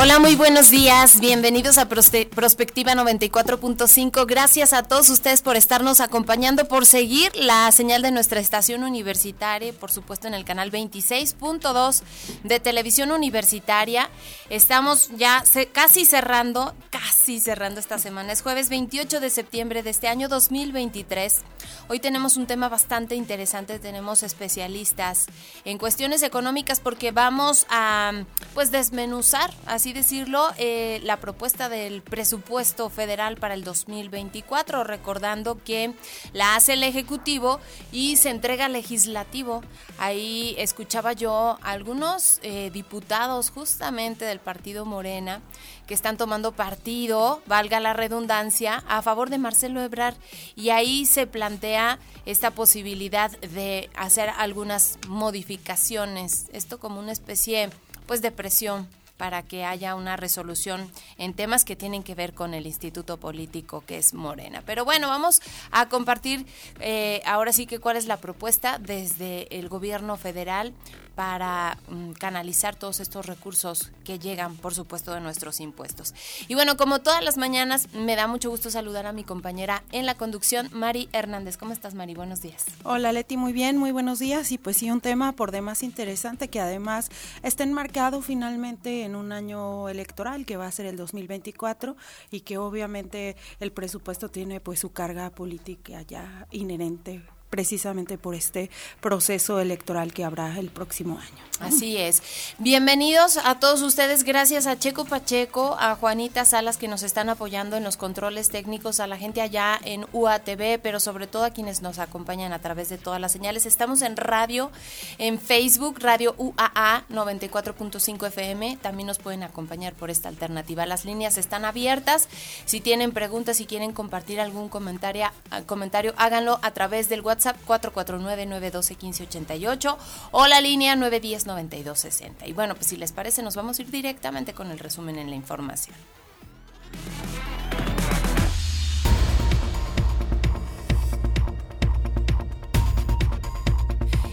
Hola, muy buenos días. Bienvenidos a Prospectiva 94.5. Gracias a todos ustedes por estarnos acompañando, por seguir la señal de nuestra estación universitaria, por supuesto en el canal 26.2 de Televisión Universitaria. Estamos ya casi cerrando, casi cerrando esta semana. Es jueves 28 de septiembre de este año 2023. Hoy tenemos un tema bastante interesante. Tenemos especialistas en cuestiones económicas porque vamos a pues desmenuzar así decirlo, eh, la propuesta del presupuesto federal para el 2024, recordando que la hace el Ejecutivo y se entrega al Legislativo. Ahí escuchaba yo a algunos eh, diputados justamente del Partido Morena que están tomando partido, valga la redundancia, a favor de Marcelo Ebrard. Y ahí se plantea esta posibilidad de hacer algunas modificaciones, esto como una especie pues de presión para que haya una resolución en temas que tienen que ver con el instituto político que es Morena. Pero bueno, vamos a compartir eh, ahora sí que cuál es la propuesta desde el gobierno federal para mm, canalizar todos estos recursos que llegan, por supuesto, de nuestros impuestos. Y bueno, como todas las mañanas, me da mucho gusto saludar a mi compañera en la conducción, Mari Hernández. ¿Cómo estás, Mari? Buenos días. Hola, Leti, muy bien, muy buenos días. Y pues sí, un tema por demás interesante que además está enmarcado finalmente en un año electoral que va a ser el 2024 y que obviamente el presupuesto tiene pues su carga política ya inherente precisamente por este proceso electoral que habrá el próximo año. Así es. Bienvenidos a todos ustedes. Gracias a Checo Pacheco, a Juanita Salas que nos están apoyando en los controles técnicos, a la gente allá en UATV, pero sobre todo a quienes nos acompañan a través de todas las señales. Estamos en radio, en Facebook, Radio UAA 94.5 FM. También nos pueden acompañar por esta alternativa. Las líneas están abiertas. Si tienen preguntas, si quieren compartir algún comentario, comentario háganlo a través del WhatsApp 449-912-1588 o la línea 910-9260. Y bueno, pues si les parece, nos vamos a ir directamente con el resumen en la información.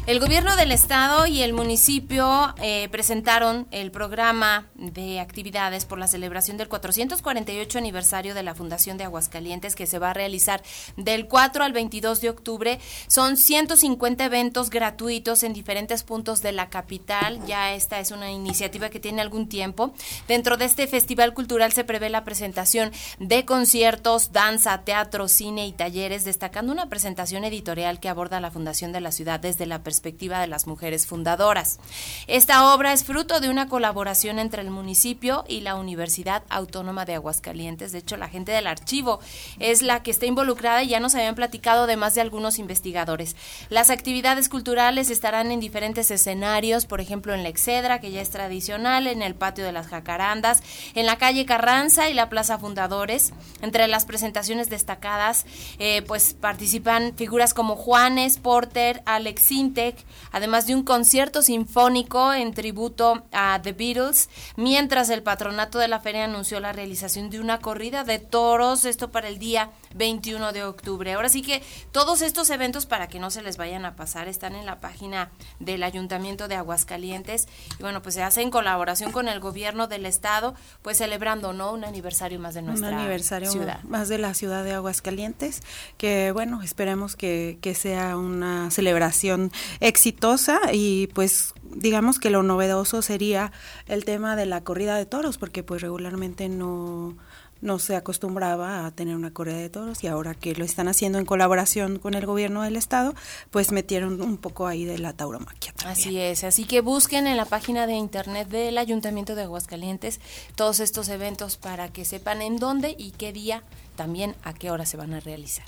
El gobierno del estado y el municipio eh, presentaron el programa de actividades por la celebración del 448 aniversario de la Fundación de Aguascalientes que se va a realizar del 4 al 22 de octubre. Son 150 eventos gratuitos en diferentes puntos de la capital. Ya esta es una iniciativa que tiene algún tiempo. Dentro de este festival cultural se prevé la presentación de conciertos, danza, teatro, cine y talleres, destacando una presentación editorial que aborda la Fundación de la ciudad desde la perspectiva perspectiva de las mujeres fundadoras. Esta obra es fruto de una colaboración entre el municipio y la Universidad Autónoma de Aguascalientes. De hecho, la gente del archivo es la que está involucrada y ya nos habían platicado además de algunos investigadores. Las actividades culturales estarán en diferentes escenarios, por ejemplo en la Excedra, que ya es tradicional, en el patio de las Jacarandas, en la calle Carranza y la Plaza Fundadores. Entre las presentaciones destacadas, eh, pues participan figuras como Juanes, Porter, Alex Sinte, además de un concierto sinfónico en tributo a The Beatles, mientras el patronato de la feria anunció la realización de una corrida de toros, esto para el día 21 de octubre. Ahora sí que todos estos eventos, para que no se les vayan a pasar, están en la página del Ayuntamiento de Aguascalientes. Y bueno, pues se hace en colaboración con el gobierno del estado, pues celebrando, ¿no? Un aniversario más de nuestra Un aniversario ciudad. más de la ciudad de Aguascalientes, que bueno, esperemos que, que sea una celebración exitosa y pues digamos que lo novedoso sería el tema de la corrida de toros, porque pues regularmente no no se acostumbraba a tener una correa de toros y ahora que lo están haciendo en colaboración con el gobierno del estado, pues metieron un poco ahí de la tauromaquia. Así es, así que busquen en la página de internet del Ayuntamiento de Aguascalientes todos estos eventos para que sepan en dónde y qué día, también a qué hora se van a realizar.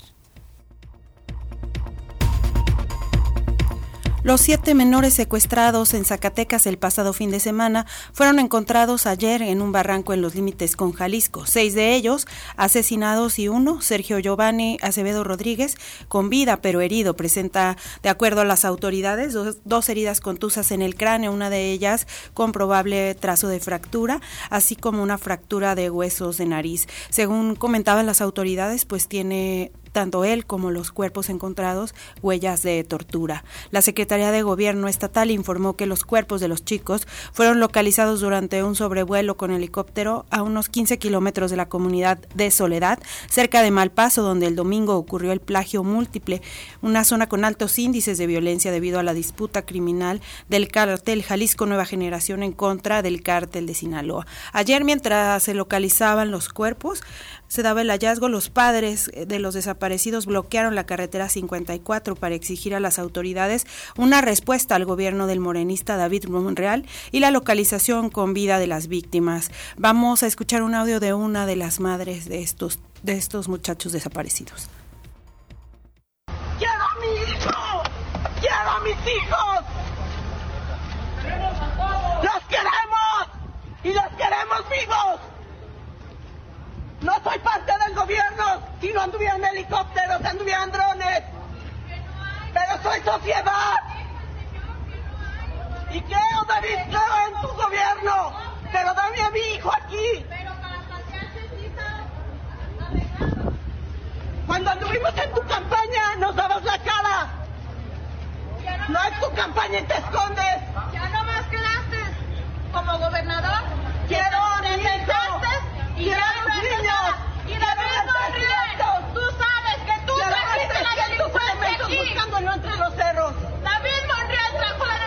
Los siete menores secuestrados en Zacatecas el pasado fin de semana fueron encontrados ayer en un barranco en los límites con Jalisco. Seis de ellos asesinados y uno, Sergio Giovanni Acevedo Rodríguez, con vida pero herido. Presenta, de acuerdo a las autoridades, dos, dos heridas contusas en el cráneo, una de ellas con probable trazo de fractura, así como una fractura de huesos de nariz. Según comentaban las autoridades, pues tiene tanto él como los cuerpos encontrados huellas de tortura. La Secretaría de Gobierno Estatal informó que los cuerpos de los chicos fueron localizados durante un sobrevuelo con helicóptero a unos 15 kilómetros de la comunidad de Soledad, cerca de Malpaso, donde el domingo ocurrió el plagio múltiple, una zona con altos índices de violencia debido a la disputa criminal del cártel Jalisco Nueva Generación en contra del cártel de Sinaloa. Ayer, mientras se localizaban los cuerpos, se daba el hallazgo, los padres eh, de los desaparecidos bloquearon la carretera 54 para exigir a las autoridades una respuesta al gobierno del morenista David Monreal y la localización con vida de las víctimas. Vamos a escuchar un audio de una de las madres de estos de estos muchachos desaparecidos. ¡Quiero a mi hijo! ¡Quiero a mis hijos! ¡Los queremos! ¡Y los queremos vivos! No soy parte del gobierno. Si no anduvieran helicópteros, anduvieran drones. Pero soy sociedad. Y creo, David, creo en tu gobierno. Pero dame a mi hijo aquí. Cuando anduvimos en tu campaña, nos dabas la cara. No es tu campaña y te escondes. Ya no más quedaste como gobernador. Quiero a mi hijo. Y ya niños. Y David tú sabes que tú trajiste la delincuencia aquí. buscándolo entre los cerros. David Monreal trajo la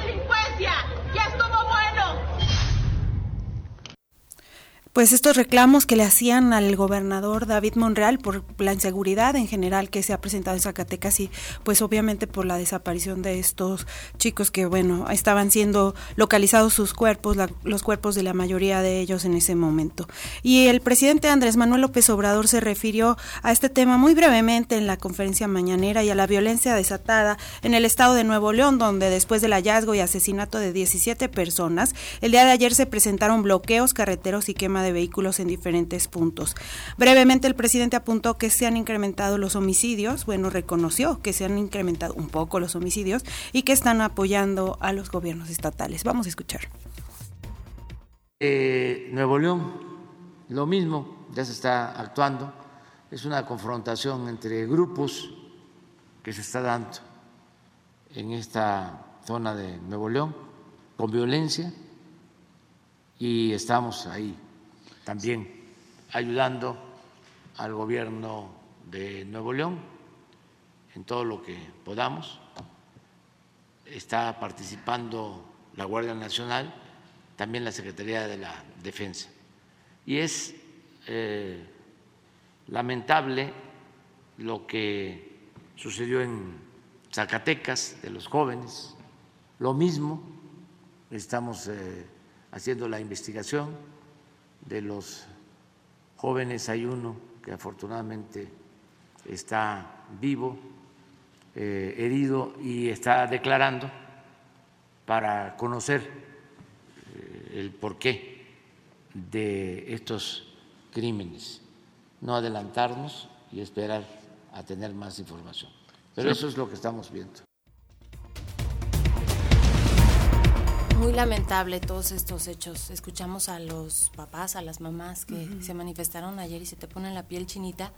Pues estos reclamos que le hacían al gobernador David Monreal por la inseguridad en general que se ha presentado en Zacatecas y pues obviamente por la desaparición de estos chicos que bueno, estaban siendo localizados sus cuerpos, la, los cuerpos de la mayoría de ellos en ese momento. Y el presidente Andrés Manuel López Obrador se refirió a este tema muy brevemente en la conferencia mañanera y a la violencia desatada en el estado de Nuevo León, donde después del hallazgo y asesinato de 17 personas, el día de ayer se presentaron bloqueos carreteros y de vehículos en diferentes puntos. Brevemente, el presidente apuntó que se han incrementado los homicidios, bueno, reconoció que se han incrementado un poco los homicidios y que están apoyando a los gobiernos estatales. Vamos a escuchar. Eh, Nuevo León, lo mismo, ya se está actuando, es una confrontación entre grupos que se está dando en esta zona de Nuevo León con violencia y estamos ahí también ayudando al gobierno de Nuevo León en todo lo que podamos. Está participando la Guardia Nacional, también la Secretaría de la Defensa. Y es eh, lamentable lo que sucedió en Zacatecas de los jóvenes, lo mismo, estamos eh, haciendo la investigación de los jóvenes hay uno que afortunadamente está vivo, eh, herido y está declarando para conocer eh, el porqué de estos crímenes, no adelantarnos y esperar a tener más información. Pero eso es lo que estamos viendo. Muy lamentable todos estos hechos. Escuchamos a los papás, a las mamás que se manifestaron ayer y se te pone la piel chinita,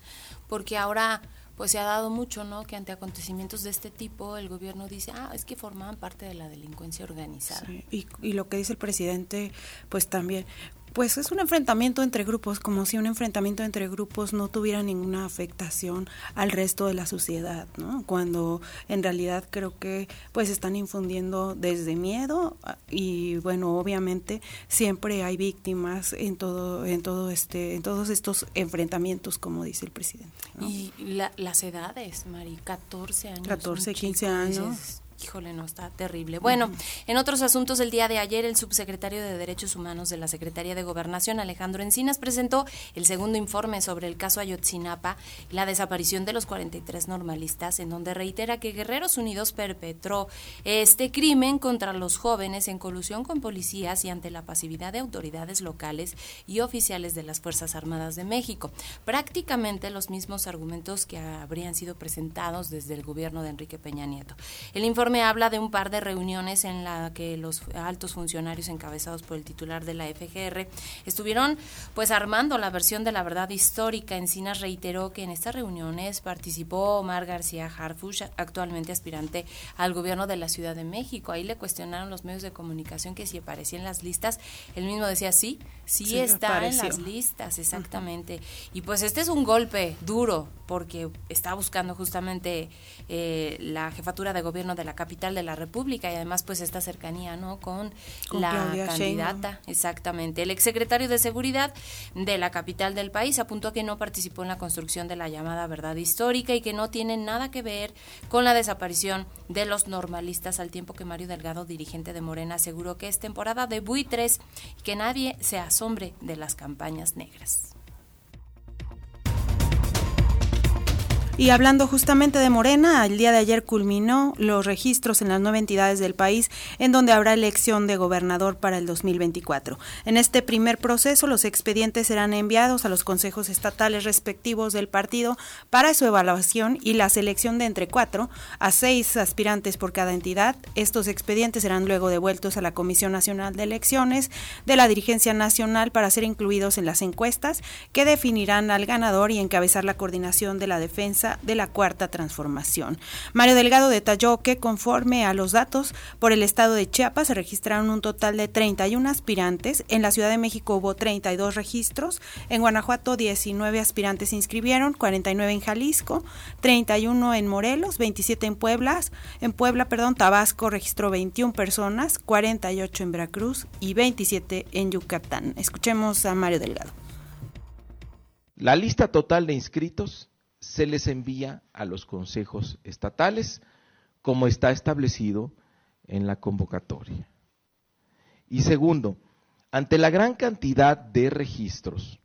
porque ahora pues se ha dado mucho, ¿no? Que ante acontecimientos de este tipo el gobierno dice, ah, es que formaban parte de la delincuencia organizada. Sí, y, y lo que dice el presidente, pues también Pues es un enfrentamiento entre grupos, como si un enfrentamiento entre grupos no tuviera ninguna afectación al resto de la sociedad, ¿no? Cuando en realidad creo que pues están infundiendo desde miedo y bueno, obviamente siempre hay víctimas en todo en todo este en todos estos enfrentamientos, como dice el presidente. Y las edades, Mari, 14 años. 14, 15 años. Híjole, no, está terrible. Bueno, en otros asuntos, el día de ayer, el subsecretario de Derechos Humanos de la Secretaría de Gobernación, Alejandro Encinas, presentó el segundo informe sobre el caso Ayotzinapa y la desaparición de los 43 normalistas, en donde reitera que Guerreros Unidos perpetró este crimen contra los jóvenes en colusión con policías y ante la pasividad de autoridades locales y oficiales de las Fuerzas Armadas de México. Prácticamente los mismos argumentos que habrían sido presentados desde el gobierno de Enrique Peña Nieto. El informe me habla de un par de reuniones en la que los altos funcionarios encabezados por el titular de la FGR estuvieron pues armando la versión de la verdad histórica. Encinas reiteró que en estas reuniones participó Omar García Harfush, actualmente aspirante al gobierno de la Ciudad de México. Ahí le cuestionaron los medios de comunicación que si aparecía en las listas. Él mismo decía sí, sí, está en las listas, exactamente. Y pues este es un golpe duro porque está buscando justamente eh, la jefatura de gobierno de la capital de la República y además pues esta cercanía no con, la candidata exactamente. El exsecretario de seguridad de la capital del país apuntó que no participó en la construcción de la llamada verdad histórica y que no tiene nada que ver con la desaparición de los normalistas al tiempo que Mario Delgado dirigente de Morena aseguró que es temporada de buitres y que nadie se asombre de las campañas negras Y hablando justamente de Morena, el día de ayer culminó los registros en las nueve entidades del país en donde habrá elección de gobernador para el 2024. En este primer proceso, los expedientes serán enviados a los consejos estatales respectivos del partido para su evaluación y la selección de entre cuatro a seis aspirantes por cada entidad. Estos expedientes serán luego devueltos a la Comisión Nacional de Elecciones de la Dirigencia Nacional para ser incluidos en las encuestas que definirán al ganador y encabezar la coordinación de la defensa de la Cuarta Transformación. Mario Delgado detalló que conforme a los datos por el estado de Chiapas se registraron un total de 31 aspirantes, en la Ciudad de México hubo 32 registros, en Guanajuato 19 aspirantes se inscribieron, 49 en Jalisco, 31 en Morelos, 27 en Puebla, en Puebla, perdón, Tabasco registró 21 personas, 48 en Veracruz y 27 en Yucatán. Escuchemos a Mario Delgado. La lista total de inscritos se les envía a los consejos estatales como está establecido en la convocatoria. Y segundo, ante la gran cantidad de registros,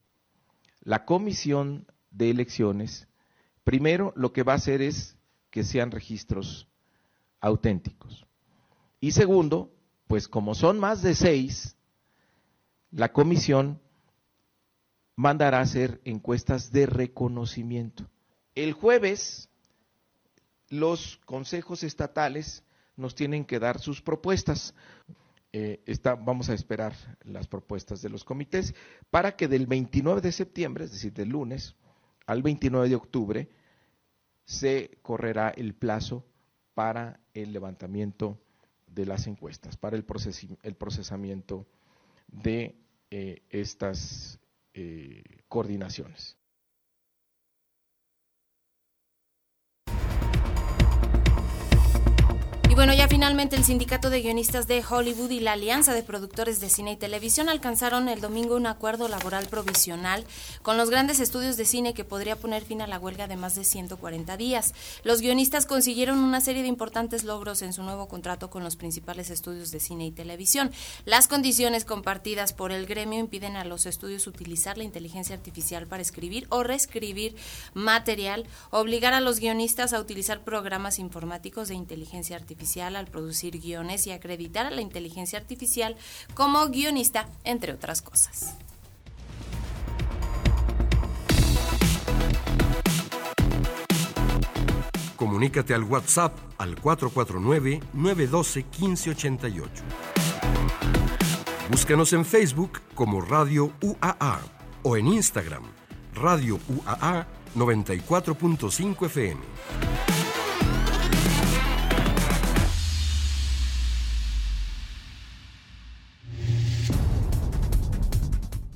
la comisión de elecciones, primero lo que va a hacer es que sean registros auténticos. Y segundo, pues como son más de seis, la comisión mandará a hacer encuestas de reconocimiento. El jueves los consejos estatales nos tienen que dar sus propuestas. Eh, vamos a esperar las propuestas de los comités para que del 29 de septiembre, es decir, del lunes, al 29 de octubre, se correrá el plazo para el levantamiento de las encuestas, para el, procesamiento de eh, estas eh, coordinaciones. Bueno, ya finalmente el Sindicato de Guionistas de Hollywood y la Alianza de Productores de Cine y Televisión alcanzaron el domingo un acuerdo laboral provisional con los grandes estudios de cine que podría poner fin a la huelga de más de 140 días. Los guionistas consiguieron una serie de importantes logros en su nuevo contrato con los principales estudios de cine y televisión. Las condiciones compartidas por el gremio impiden a los estudios utilizar la inteligencia artificial para escribir o reescribir material, obligar a los guionistas a utilizar programas informáticos de inteligencia artificial al producir guiones y acreditar a la inteligencia artificial como guionista, entre otras cosas. Comunícate al WhatsApp al 449-912-1588. Búscanos en Facebook como Radio UAA o en Instagram Radio UAA 94.5 FM.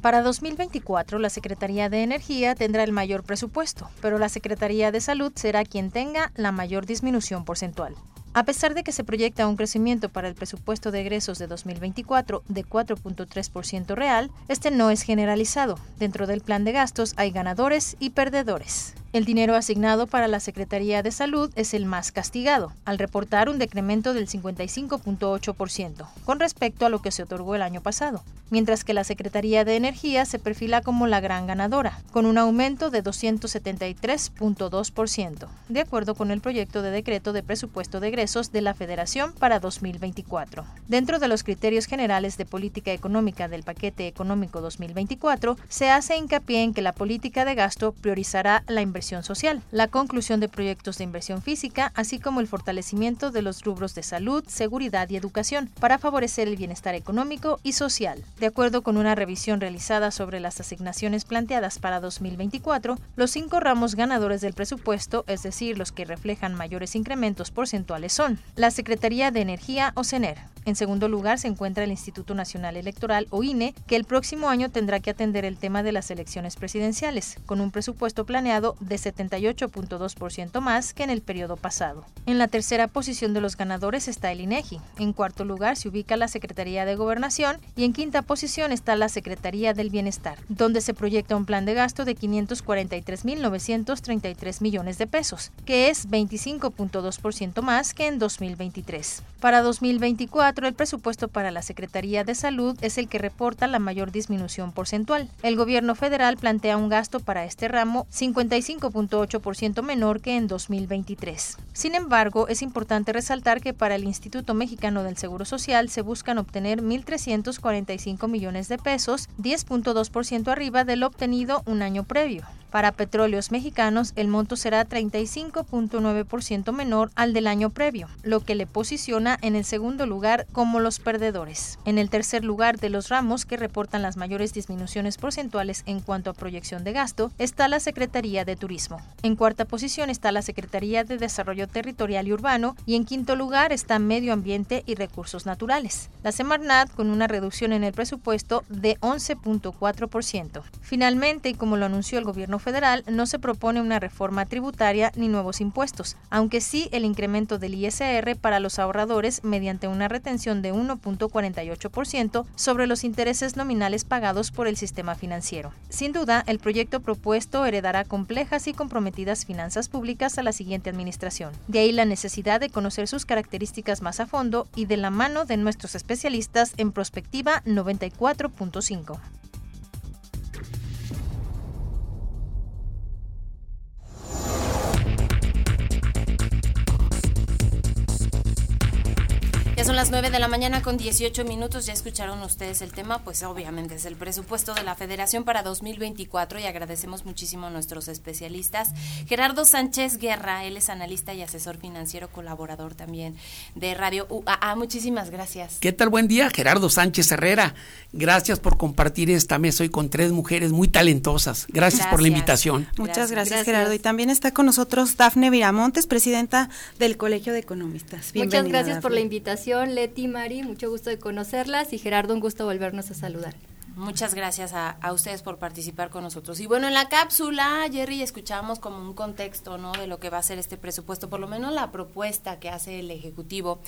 Para 2024, la Secretaría de Energía tendrá el mayor presupuesto, pero la Secretaría de Salud será quien tenga la mayor disminución porcentual. A pesar de que se proyecta un crecimiento para el presupuesto de egresos de 2024 de 4.3% real, este no es generalizado. Dentro del plan de gastos hay ganadores y perdedores. El dinero asignado para la Secretaría de Salud es el más castigado, al reportar un decremento del 55.8% con respecto a lo que se otorgó el año pasado, mientras que la Secretaría de Energía se perfila como la gran ganadora, con un aumento de 273.2%, de acuerdo con el proyecto de decreto de presupuesto de egresos de la Federación para 2024. Dentro de los criterios generales de política económica del paquete económico 2024, se hace hincapié en que la política de gasto priorizará la inversión social, la conclusión de proyectos de inversión física, así como el fortalecimiento de los rubros de salud, seguridad y educación, para favorecer el bienestar económico y social. De acuerdo con una revisión realizada sobre las asignaciones planteadas para 2024, los cinco ramos ganadores del presupuesto, es decir, los que reflejan mayores incrementos porcentuales son la Secretaría de Energía o CENER, en segundo lugar se encuentra el Instituto Nacional Electoral o INE, que el próximo año tendrá que atender el tema de las elecciones presidenciales, con un presupuesto planeado de 78.2% más que en el periodo pasado. En la tercera posición de los ganadores está el INEGI. En cuarto lugar se ubica la Secretaría de Gobernación y en quinta posición está la Secretaría del Bienestar, donde se proyecta un plan de gasto de 543.933 millones de pesos, que es 25.2% más que en 2023. Para 2024 el presupuesto para la Secretaría de Salud es el que reporta la mayor disminución porcentual. El gobierno federal plantea un gasto para este ramo 55.8% menor que en 2023. Sin embargo, es importante resaltar que para el Instituto Mexicano del Seguro Social se buscan obtener 1.345 millones de pesos, 10.2% arriba del obtenido un año previo. Para petróleos mexicanos, el monto será 35.9% menor al del año previo, lo que le posiciona en el segundo lugar como los perdedores. En el tercer lugar de los ramos que reportan las mayores disminuciones porcentuales en cuanto a proyección de gasto está la Secretaría de Turismo. En cuarta posición está la Secretaría de Desarrollo Territorial y Urbano y en quinto lugar está Medio Ambiente y Recursos Naturales. La Semarnat con una reducción en el presupuesto de 11.4%. Finalmente, y como lo anunció el gobierno federal no se propone una reforma tributaria ni nuevos impuestos, aunque sí el incremento del ISR para los ahorradores mediante una retención de 1.48% sobre los intereses nominales pagados por el sistema financiero. Sin duda, el proyecto propuesto heredará complejas y comprometidas finanzas públicas a la siguiente administración. De ahí la necesidad de conocer sus características más a fondo y de la mano de nuestros especialistas en Prospectiva 94.5. son las 9 de la mañana con 18 minutos. Ya escucharon ustedes el tema, pues obviamente es el presupuesto de la Federación para 2024 y agradecemos muchísimo a nuestros especialistas. Gerardo Sánchez Guerra, él es analista y asesor financiero, colaborador también de Radio UAA. Muchísimas gracias. ¿Qué tal? Buen día, Gerardo Sánchez Herrera. Gracias por compartir esta mesa hoy con tres mujeres muy talentosas. Gracias, por la invitación. Muchas gracias, Gerardo. Y también está con nosotros Dafne Viramontes, presidenta del Colegio de Economistas. Muchas gracias por la invitación Leti, Mari, mucho gusto de conocerlas y Gerardo, un gusto volvernos a saludar. Muchas gracias a, ustedes por participar con nosotros. Y bueno, en la cápsula, Jerry, escuchamos como un contexto, ¿no? De lo que va a ser este presupuesto, por lo menos la propuesta que hace el Ejecutivo.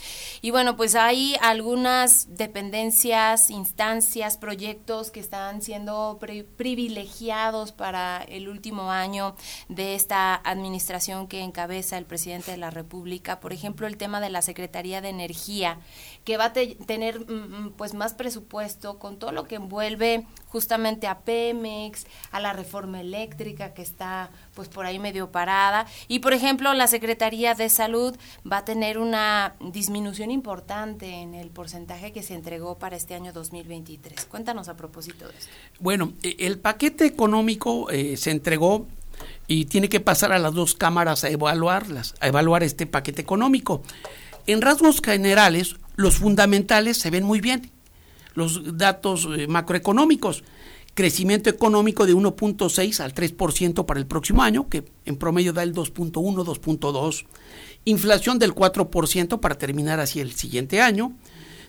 Y bueno, pues hay algunas dependencias, instancias, proyectos que están siendo privilegiados para el último año de esta administración que encabeza el presidente de la República. Por ejemplo, el tema de la Secretaría de Energía que va a tener mm, mm, pues más presupuesto con todo lo que envuelve justamente a Pemex, a la reforma eléctrica que está pues por ahí medio parada y por ejemplo la Secretaría de Salud va a tener una disminución importante en el porcentaje que se entregó para este año 2023. Cuéntanos a propósito de esto. Bueno, e, el paquete económico eh, se entregó y tiene que pasar a las dos cámaras a evaluarlas, a evaluar este paquete económico. En rasgos generales, los fundamentales se ven muy bien. Los datos eh, macroeconómicos, crecimiento económico de 1.6 al 3% para el próximo año, que en promedio da el 2.1, 2.2, inflación del 4% para terminar así el siguiente año,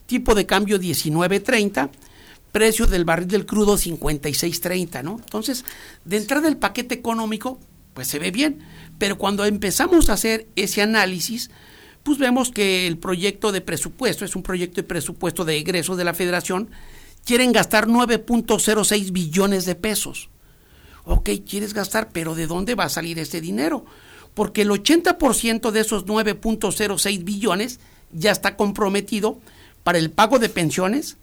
tipo de cambio 19.30, precio del barril del crudo 56.30, ¿no? Entonces, de entrada el paquete económico, pues se ve bien, pero cuando empezamos a hacer ese análisis, pues vemos que el proyecto de presupuesto, es un proyecto de presupuesto de egresos de la federación, quieren gastar 9.06 billones de pesos. Ok, quieres gastar, pero ¿de dónde va a salir ese dinero? Porque el 80% de esos 9.06 billones ya está comprometido para el pago de pensiones,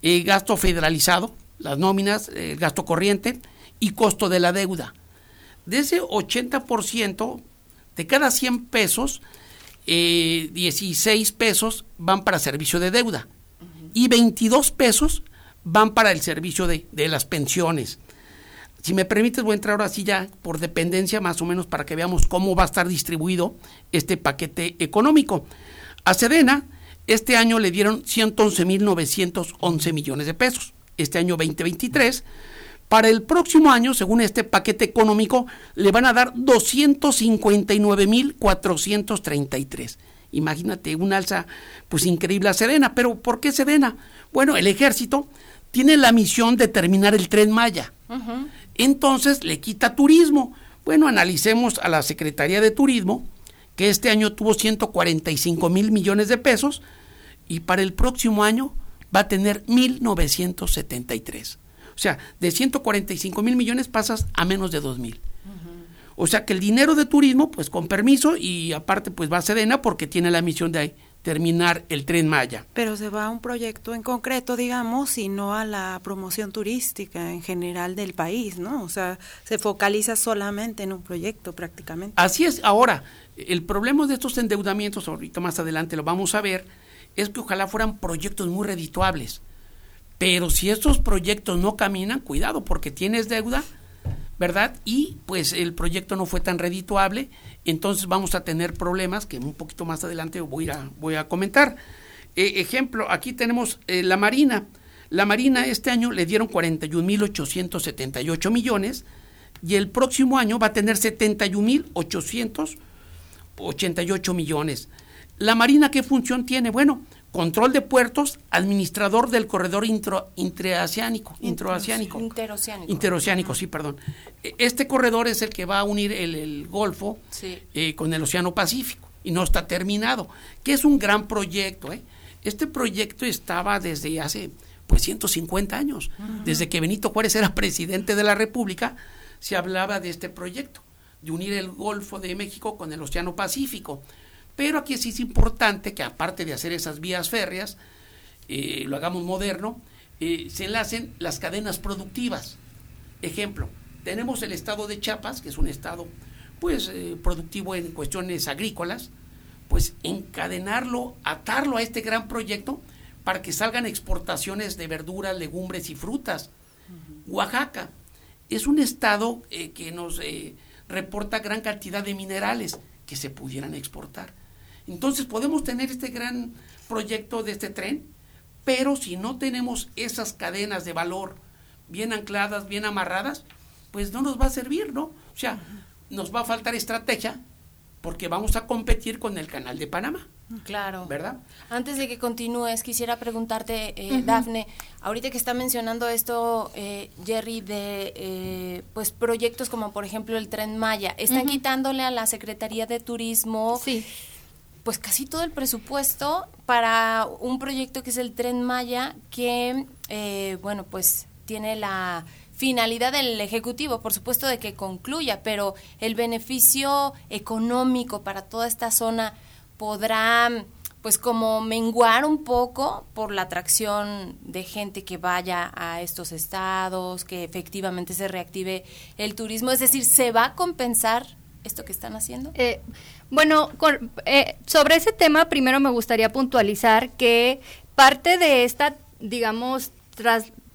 el gasto federalizado, las nóminas, el gasto corriente y costo de la deuda. De ese 80%, de cada 100 pesos, 16 eh, pesos van para servicio de deuda y 22 pesos van para el servicio de, de, las pensiones. Si me permites, voy a entrar ahora sí ya por dependencia, más o menos, para que veamos cómo va a estar distribuido este paquete económico. A Sedena, este año le dieron 111.911 millones de pesos. Este año 2023 para el próximo año, según este paquete económico, le van a dar 259.433. Imagínate, un alza pues increíble a Sedena. Pero ¿por qué Sedena? Bueno, el ejército tiene la misión de terminar el tren Maya. Entonces le quita turismo. Bueno, analicemos a la Secretaría de Turismo, que este año tuvo 145 mil millones de pesos y para el próximo año va a tener 1.973. O sea, de 145 mil millones pasas a menos de 2 mil. O sea que el dinero de turismo, pues con permiso y aparte pues va a Sedena porque tiene la misión de terminar el tren Maya. Pero se va a un proyecto en concreto, digamos, y no a la promoción turística en general del país, ¿no? O sea, se focaliza solamente en un proyecto prácticamente. Así es. Ahora, el problema de estos endeudamientos, ahorita más adelante lo vamos a ver, es que ojalá fueran proyectos muy redituables. Pero si estos proyectos no caminan, cuidado, porque tienes deuda, ¿verdad? Y pues el proyecto no fue tan redituable, entonces vamos a tener problemas que un poquito más adelante voy a, voy a comentar. E, ejemplo, aquí tenemos eh, la Marina. La Marina este año le dieron 41.878 millones y el próximo año va a tener 71.888 millones. ¿La Marina qué función tiene? Bueno, control de puertos, administrador del corredor intro, intraoceánico, introasiánico. Interoceánico. Interoceánico, sí, perdón. E, este corredor es el que va a unir el, Golfo eh, con el Océano Pacífico y no está terminado, que es un gran proyecto. ¿eh? Este proyecto estaba desde hace pues 150 años, desde que Benito Juárez era presidente de la República, se hablaba de este proyecto, de unir el Golfo de México con el Océano Pacífico. Pero aquí sí es importante que aparte de hacer esas vías férreas, eh, lo hagamos moderno, eh, se enlacen las cadenas productivas. Ejemplo, tenemos el estado de Chiapas, que es un estado pues eh, productivo en cuestiones agrícolas, pues encadenarlo, atarlo a este gran proyecto para que salgan exportaciones de verduras, legumbres y frutas. Oaxaca es un estado que nos reporta gran cantidad de minerales que se pudieran exportar. Entonces podemos tener este gran proyecto de este tren, pero si no tenemos esas cadenas de valor bien ancladas, bien amarradas, pues no nos va a servir, ¿no? O sea, nos va a faltar estrategia porque vamos a competir con el canal de Panamá. Claro. ¿Verdad? Antes de que continúes, quisiera preguntarte, eh, Dafne, ahorita que está mencionando esto, eh, Jerry, de eh, pues proyectos como por ejemplo el Tren Maya, están quitándole a la Secretaría de Turismo sí pues casi todo el presupuesto para un proyecto que es el Tren Maya, que, eh, bueno, pues tiene la finalidad del Ejecutivo, por supuesto, de que concluya, pero el beneficio económico para toda esta zona podrá pues como menguar un poco por la atracción de gente que vaya a estos estados, que efectivamente se reactive el turismo, es decir, ¿se va a compensar esto que están haciendo? Eh, bueno, eh, sobre ese tema primero me gustaría puntualizar que parte de esta, digamos,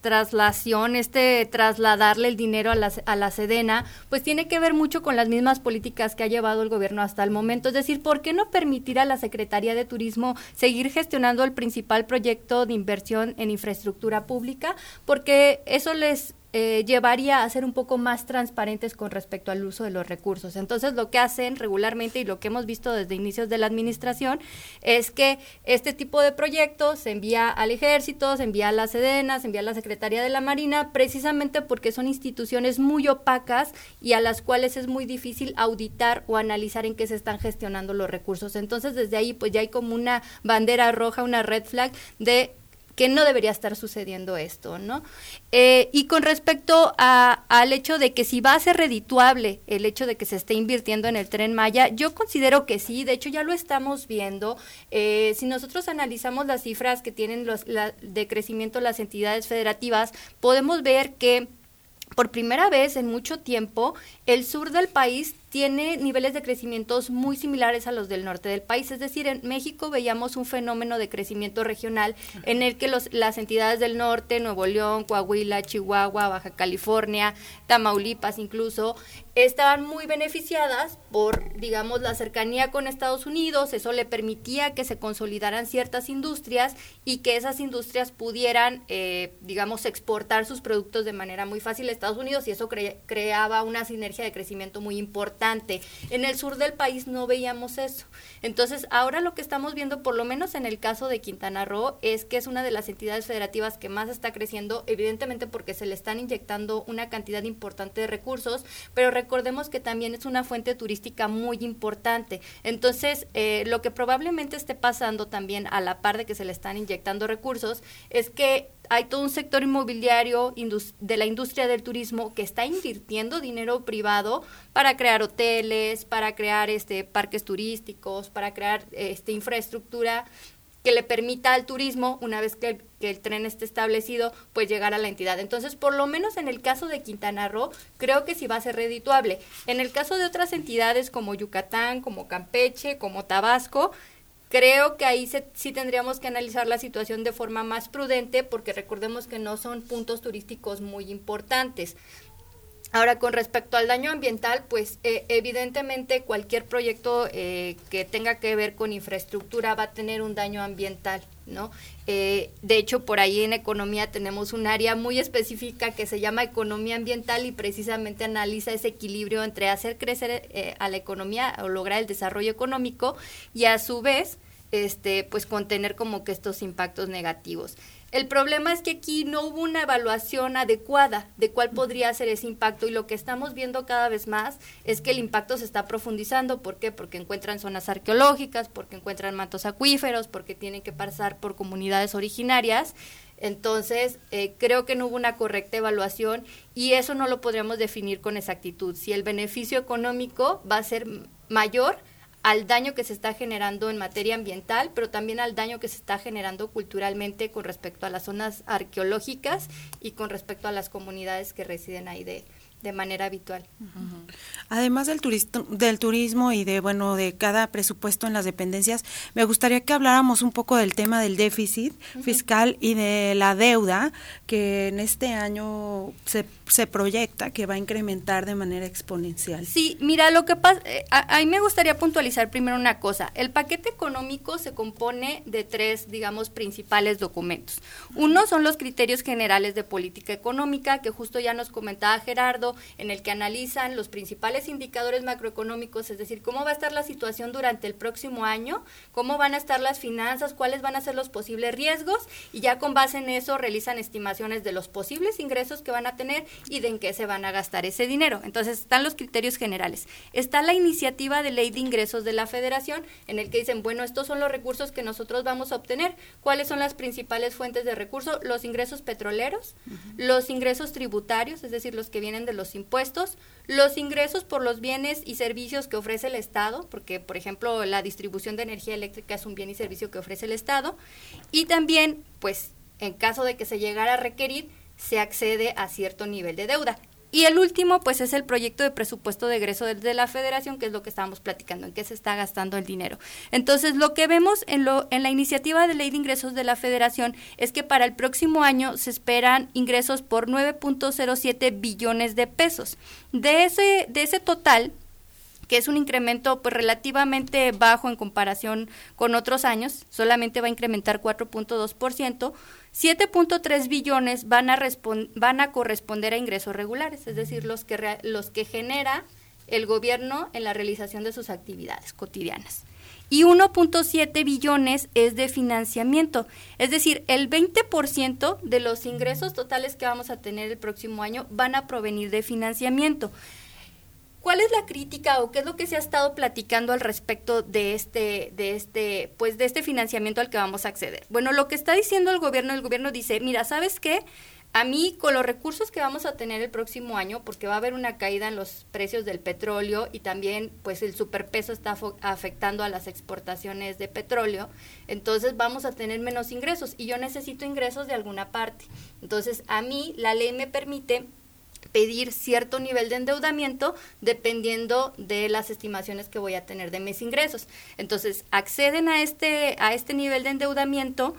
traslación, este trasladarle el dinero a la, a la Sedena, pues tiene que ver mucho con las mismas políticas que ha llevado el gobierno hasta el momento. Es decir, ¿por qué no permitir a la Secretaría de Turismo seguir gestionando el principal proyecto de inversión en infraestructura pública? Porque eso les eh, llevaría a ser un poco más transparentes con respecto al uso de los recursos. Entonces, lo que hacen regularmente y lo que hemos visto desde inicios de la administración es que este tipo de proyectos se envía al ejército, se envía a la Sedena, se envía a la Secretaría de la Marina, precisamente porque son instituciones muy opacas y a las cuales es muy difícil auditar o analizar en qué se están gestionando los recursos. Entonces, desde ahí, pues ya hay como una bandera roja, una red flag de que no debería estar sucediendo esto, ¿no? Eh, y con respecto a, al hecho de que si va a ser redituable el hecho de que se esté invirtiendo en el tren Maya, yo considero que sí, de hecho ya lo estamos viendo. Eh, si nosotros analizamos las cifras que tienen los, de crecimiento las entidades federativas, podemos ver que por primera vez en mucho tiempo, el sur del país tiene niveles de crecimientos muy similares a los del norte del país. Es decir, en México veíamos un fenómeno de crecimiento regional en el que los, las entidades del norte, Nuevo León, Coahuila, Chihuahua, Baja California, Tamaulipas incluso, estaban muy beneficiadas por, digamos, la cercanía con Estados Unidos, eso le permitía que se consolidaran ciertas industrias y que esas industrias pudieran, eh, digamos, exportar sus productos de manera muy fácil a Estados Unidos y eso creaba una sinergia de crecimiento muy importante. En el sur del país no veíamos eso. Entonces, ahora lo que estamos viendo, por lo menos en el caso de Quintana Roo, es que es una de las entidades federativas que más está creciendo, evidentemente porque se le están inyectando una cantidad importante de recursos, pero recordemos que también es una fuente turística muy importante. Entonces, eh, lo que probablemente esté pasando también a la par de que se le están inyectando recursos es que hay todo un sector inmobiliario de la industria del turismo que está invirtiendo dinero privado para crear hoteles, para crear este parques turísticos, para crear este infraestructura que le permita al turismo, una vez que el, tren esté establecido, pues llegar a la entidad. Entonces, por lo menos en el caso de Quintana Roo, creo que sí va a ser redituable. En el caso de otras entidades como Yucatán, como Campeche, como Tabasco, creo que ahí sí tendríamos que analizar la situación de forma más prudente porque recordemos que no son puntos turísticos muy importantes. Ahora, con respecto al daño ambiental, pues eh, evidentemente cualquier proyecto eh, que tenga que ver con infraestructura va a tener un daño ambiental, ¿no? Eh, de hecho, por ahí en economía tenemos un área muy específica que se llama economía ambiental y precisamente analiza ese equilibrio entre hacer crecer a la economía o lograr el desarrollo económico y a su vez, este, pues contener como que estos impactos negativos. El problema es que aquí no hubo una evaluación adecuada de cuál podría ser ese impacto y lo que estamos viendo cada vez más es que el impacto se está profundizando. ¿Por qué? Porque encuentran zonas arqueológicas, porque encuentran mantos acuíferos, porque tienen que pasar por comunidades originarias. Entonces, eh, creo que no hubo una correcta evaluación y eso no lo podríamos definir con exactitud. Si el beneficio económico va a ser mayor, al daño que se está generando en materia ambiental, pero también al daño que se está generando culturalmente con respecto a las zonas arqueológicas y con respecto a las comunidades que residen ahí de, de manera habitual. Además del, del turismo y de bueno de cada presupuesto en las dependencias, me gustaría que habláramos un poco del tema del déficit fiscal y de la deuda que en este año se, se, proyecta que va a incrementar de manera exponencial. Sí, mira, lo que pasa, eh, a, mí me gustaría puntualizar primero una cosa. El paquete económico se compone de tres, digamos, principales documentos. Uno son los criterios generales de política económica, que justo ya nos comentaba Gerardo, en el que analizan los principales indicadores macroeconómicos, es decir, cómo va a estar la situación durante el próximo año, cómo van a estar las finanzas, cuáles van a ser los posibles riesgos y ya con base en eso realizan estimaciones de los posibles ingresos que van a tener y de en qué se van a gastar ese dinero. Entonces están los criterios generales. Está la iniciativa de ley de ingresos de la federación en el que dicen, bueno, estos son los recursos que nosotros vamos a obtener. ¿Cuáles son las principales fuentes de recursos? Los ingresos petroleros, los ingresos tributarios, es decir, los que vienen de los los impuestos, los ingresos por los bienes y servicios que ofrece el Estado, porque por ejemplo la distribución de energía eléctrica es un bien y servicio que ofrece el Estado, y también, pues, en caso de que se llegara a requerir, se accede a cierto nivel de deuda. Y el último, pues, es el proyecto de presupuesto de egreso de la federación, que es lo que estábamos platicando, en qué se está gastando el dinero. Entonces, lo que vemos en, lo, en la iniciativa de ley de ingresos de la federación es que para el próximo año se esperan ingresos por 9.07 billones de pesos. De ese, de ese total, que es un incremento pues relativamente bajo en comparación con otros años, solamente va a incrementar 4.2%, 7.3 billones van a, van a corresponder a ingresos regulares, es decir, los que, los que genera el gobierno en la realización de sus actividades cotidianas y 1.7 billones es de financiamiento. Es decir, el 20% de los ingresos totales que vamos a tener el próximo año van a provenir de financiamiento. ¿Cuál es la crítica o qué es lo que se ha estado platicando al respecto de este, de este, pues de este financiamiento al que vamos a acceder? Bueno, lo que está diciendo el gobierno, el gobierno dice, mira, ¿sabes qué? A mí, con los recursos que vamos a tener el próximo año, porque va a haber una caída en los precios del petróleo y también pues el superpeso está afectando a las exportaciones de petróleo, entonces vamos a tener menos ingresos y yo necesito ingresos de alguna parte. Entonces, a mí la ley me permite pedir cierto nivel de endeudamiento dependiendo de las estimaciones que voy a tener de mis ingresos. Entonces, acceden a este a este nivel de endeudamiento,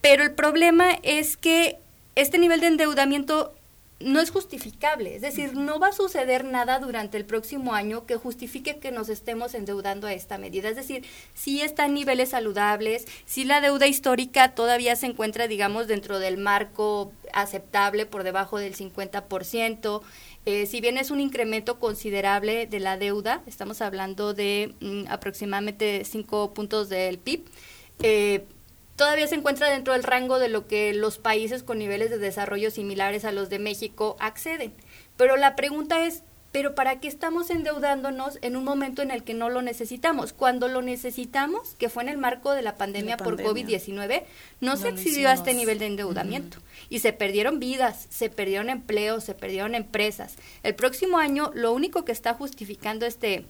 pero el problema es que este nivel de endeudamiento no es justificable, es decir, no va a suceder nada durante el próximo año que justifique que nos estemos endeudando a esta medida. Es decir, si está en niveles saludables, si la deuda histórica todavía se encuentra, digamos, dentro del marco aceptable por debajo del 50%, eh, si bien es un incremento considerable de la deuda, estamos hablando de mm, aproximadamente 5 puntos del PIB, eh, todavía se encuentra dentro del rango de lo que los países con niveles de desarrollo similares a los de México acceden. Pero la pregunta es, ¿pero para qué estamos endeudándonos en un momento en el que no lo necesitamos? Cuando lo necesitamos, que fue en el marco de la pandemia, por COVID-19, no, se excedió a este nivel de endeudamiento. Y se perdieron vidas, se perdieron empleos, se perdieron empresas. El próximo año, lo único que está justificando este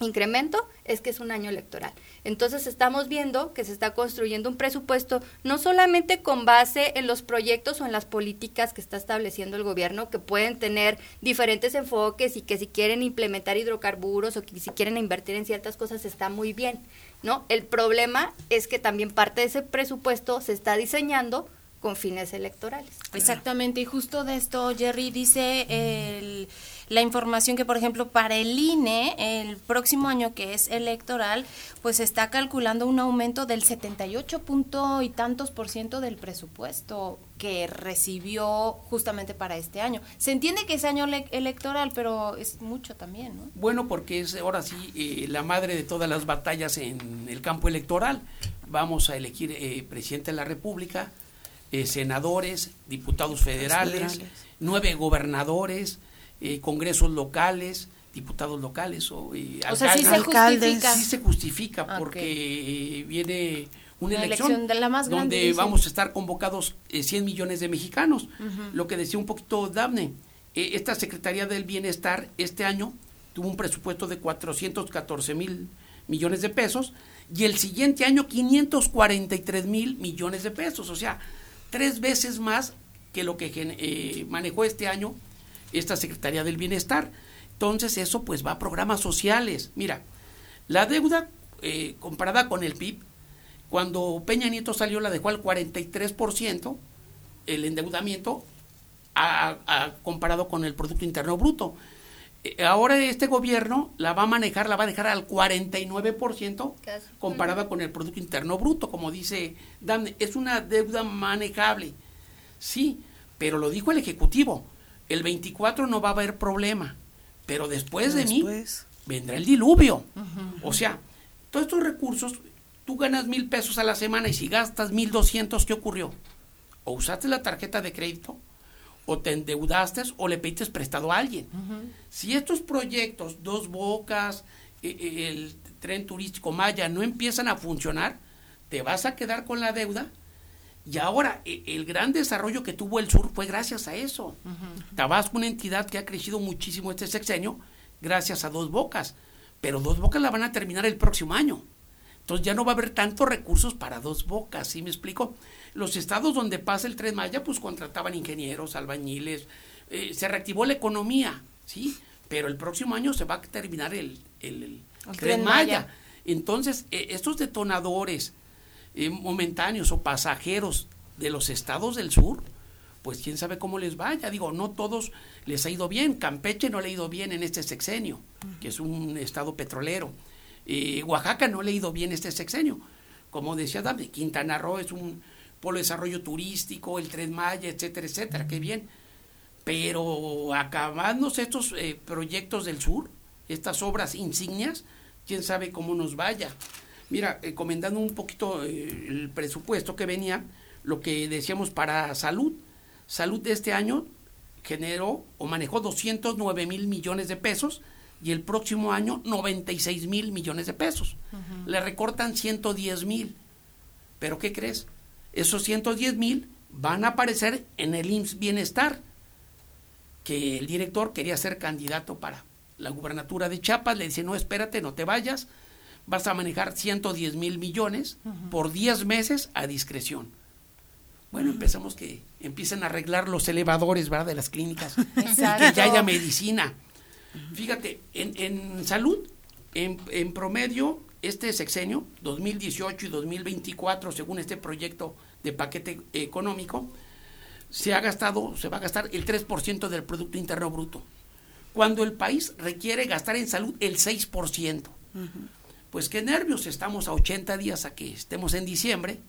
incremento es que es un año electoral. Entonces estamos viendo que se está construyendo un presupuesto no solamente con base en los proyectos o en las políticas que está estableciendo el gobierno, que pueden tener diferentes enfoques y que si quieren implementar hidrocarburos o que si quieren invertir en ciertas cosas está muy bien, ¿no? El problema es que también parte de ese presupuesto se está diseñando con fines electorales. Exactamente, y justo de esto Jerry dice el la información que, por ejemplo, para el INE, el próximo año que es electoral, pues está calculando un aumento del 78 punto y tantos por ciento del presupuesto que recibió justamente para este año. Se entiende que es año electoral, pero es mucho también, ¿no? Bueno, porque es ahora sí eh, la madre de todas las batallas en el campo electoral. Vamos a elegir eh, presidente de la República, eh, senadores, diputados federales, nueve gobernadores, eh, congresos locales, diputados locales o, eh, alcaldes, sí se justifica. Sí se justifica porque viene una, elección, donde vamos a estar convocados 100 eh, millones de mexicanos. Lo que decía un poquito Dafne, esta Secretaría del Bienestar este año tuvo un presupuesto de 414 mil millones de pesos y el siguiente año 543 mil millones de pesos, o sea, tres veces más que lo que manejó este año esta Secretaría del Bienestar. Entonces eso pues va a programas sociales. Mira, la deuda eh, comparada con el PIB, cuando Peña Nieto salió la dejó al 43%, el endeudamiento a, comparado con el Producto Interno Bruto. Eh, ahora este gobierno la va a manejar, la va a dejar al 49% comparada con el Producto Interno Bruto, como dice Dan, es una deuda manejable. Sí, pero lo dijo el Ejecutivo el 24 no va a haber problema, pero después de mí vendrá el diluvio. O sea, todos estos recursos, tú ganas mil pesos a la semana y si gastas mil doscientos, ¿qué ocurrió? O usaste la tarjeta de crédito, o te endeudaste, o le pediste prestado a alguien. Si estos proyectos, Dos Bocas, e, e, el tren turístico Maya, no empiezan a funcionar, te vas a quedar con la deuda y ahora, e, el gran desarrollo que tuvo el sur fue gracias a eso. Tabasco, una entidad que ha crecido muchísimo este sexenio, gracias a Dos Bocas. Pero Dos Bocas la van a terminar el próximo año. Entonces ya no va a haber tantos recursos para Dos Bocas, ¿sí me explico? Los estados donde pasa el Tren Maya, pues contrataban ingenieros, albañiles, eh, se reactivó la economía, ¿sí? Pero el próximo año se va a terminar el, el, Tren, Maya. Entonces, eh, estos detonadores, eh, momentáneos o pasajeros de los estados del sur, pues quién sabe cómo les vaya. Digo, no todos les ha ido bien. Campeche no le ha ido bien en este sexenio, que es un estado petrolero. Eh, Oaxaca no le ha ido bien este sexenio. Como decía David, Quintana Roo es un polo de desarrollo turístico, el Tren Maya, etcétera, etcétera, qué bien. Pero acabándose estos eh, proyectos del sur, estas obras insignias, quién sabe cómo nos vaya. Mira, eh, comentando un poquito el presupuesto que venía, lo que decíamos para salud, Salud de este año generó o manejó 209 mil millones de pesos y el próximo año 96 mil millones de pesos. Le recortan 110 mil. Pero ¿qué crees? Esos 110 mil van a aparecer en el IMSS Bienestar, que el director quería ser candidato para la gubernatura de Chiapas, le dice, no, espérate, no te vayas, vas a manejar 110 mil millones por 10 meses a discreción. Bueno, empezamos que empiecen a arreglar los elevadores, ¿verdad? De las clínicas. que ya haya medicina. Fíjate, en, salud, en, promedio, este sexenio, 2018 y 2024, según este proyecto de paquete económico, se ha gastado, se va a gastar el 3% del Producto Interno Bruto. Cuando el país requiere gastar en salud el 6%. Pues qué nervios, estamos a 80 días a que estemos en diciembre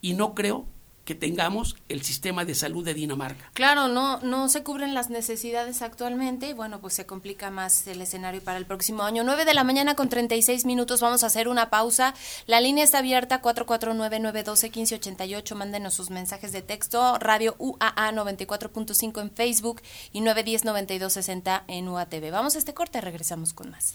y no creo que tengamos el sistema de salud de Dinamarca. Claro, no, no se cubren las necesidades actualmente y bueno, pues se complica más el escenario para el próximo año. 9 de la mañana con 36 minutos, vamos a hacer una pausa. La línea está abierta 449-912-1588, mándenos sus mensajes de texto, radio UAA 94.5 en Facebook y 910-9260 en UATV. Vamos a este corte, regresamos con más.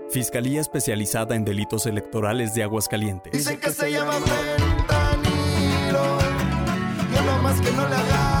Fiscalía especializada en delitos electorales de Aguascalientes. Dice que se llama fentanilo. Yo nomás que no le agarro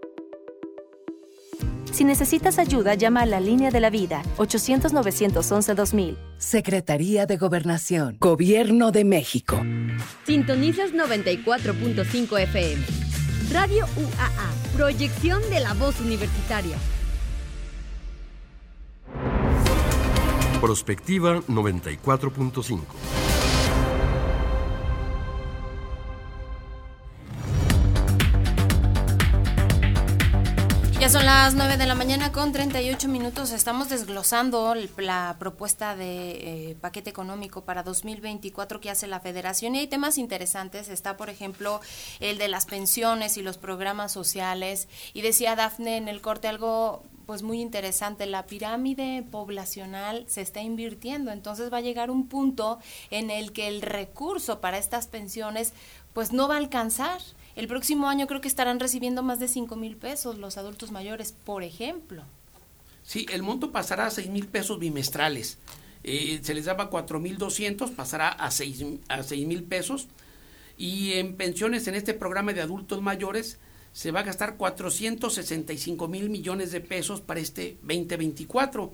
Si necesitas ayuda, llama a la línea de la vida 800-911-2000. Secretaría de Gobernación, Gobierno de México. Sintonizas 94.5 FM. Radio UAA, proyección de la voz universitaria. Prospectiva 94.5. son las 9 de la mañana con 38 minutos. Estamos desglosando la propuesta de eh, paquete económico para 2024 que hace la federación y hay temas interesantes. Está, por ejemplo, el de las pensiones y los programas sociales. Y decía Dafne en el corte algo pues muy interesante, la pirámide poblacional se está invirtiendo, entonces va a llegar un punto en el que el recurso para estas pensiones pues no va a alcanzar. El próximo año creo que estarán recibiendo más de 5 mil pesos los adultos mayores, por ejemplo. Sí, el monto pasará a 6 mil pesos bimestrales. Eh, se les daba 4 mil 200, pasará a 6 a seis mil pesos. Y en pensiones en este programa de adultos mayores se va a gastar 465 mil millones de pesos para este 2024.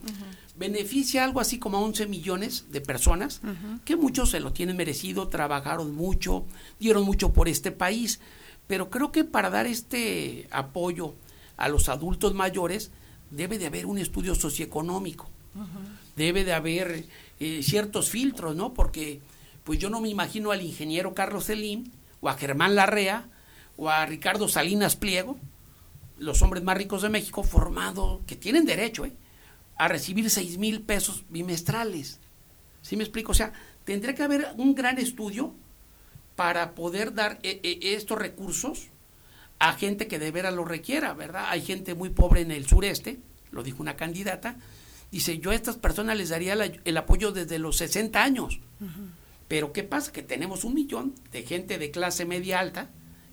Beneficia algo así como a 11 millones de personas, que muchos se lo tienen merecido, trabajaron mucho, dieron mucho por este país. Pero creo que para dar este apoyo a los adultos mayores debe de haber un estudio socioeconómico, debe de haber eh, ciertos filtros, ¿no? Porque pues yo no me imagino al ingeniero Carlos Selim o a Germán Larrea o a Ricardo Salinas Pliego, los hombres más ricos de México, formados, que tienen derecho ¿eh? a recibir seis mil pesos bimestrales. ¿Sí me explico? O sea, tendría que haber un gran estudio para poder dar eh, eh, estos recursos a gente que de veras lo requiera, ¿verdad? Hay gente muy pobre en el sureste, lo dijo una candidata, dice, yo a estas personas les daría el apoyo desde los 60 años. Pero ¿qué pasa? Que tenemos un millón de gente de clase media alta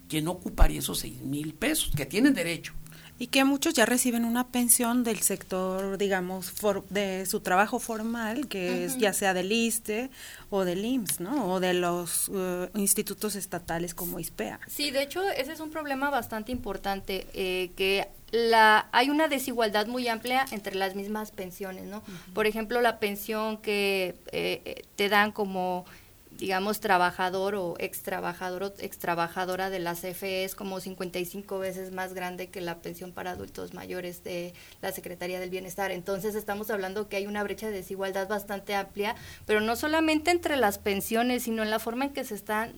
que no ocuparía esos seis mil pesos, que tienen derecho. Y que muchos ya reciben una pensión del sector, digamos, de su trabajo formal, que es ya sea del ISTE o del IMSS, ¿no? O de los uh, institutos estatales como ISPEA. Sí, de hecho, ese es un problema bastante importante, eh, que la, hay una desigualdad muy amplia entre las mismas pensiones, ¿no? Por ejemplo, la pensión que eh, eh, te dan como digamos, trabajador o ex trabajador o ex trabajadora de la CFE es como 55 veces más grande que la pensión para adultos mayores de la Secretaría del Bienestar. Entonces estamos hablando que hay una brecha de desigualdad bastante amplia, pero no solamente entre las pensiones, sino en la forma en que se están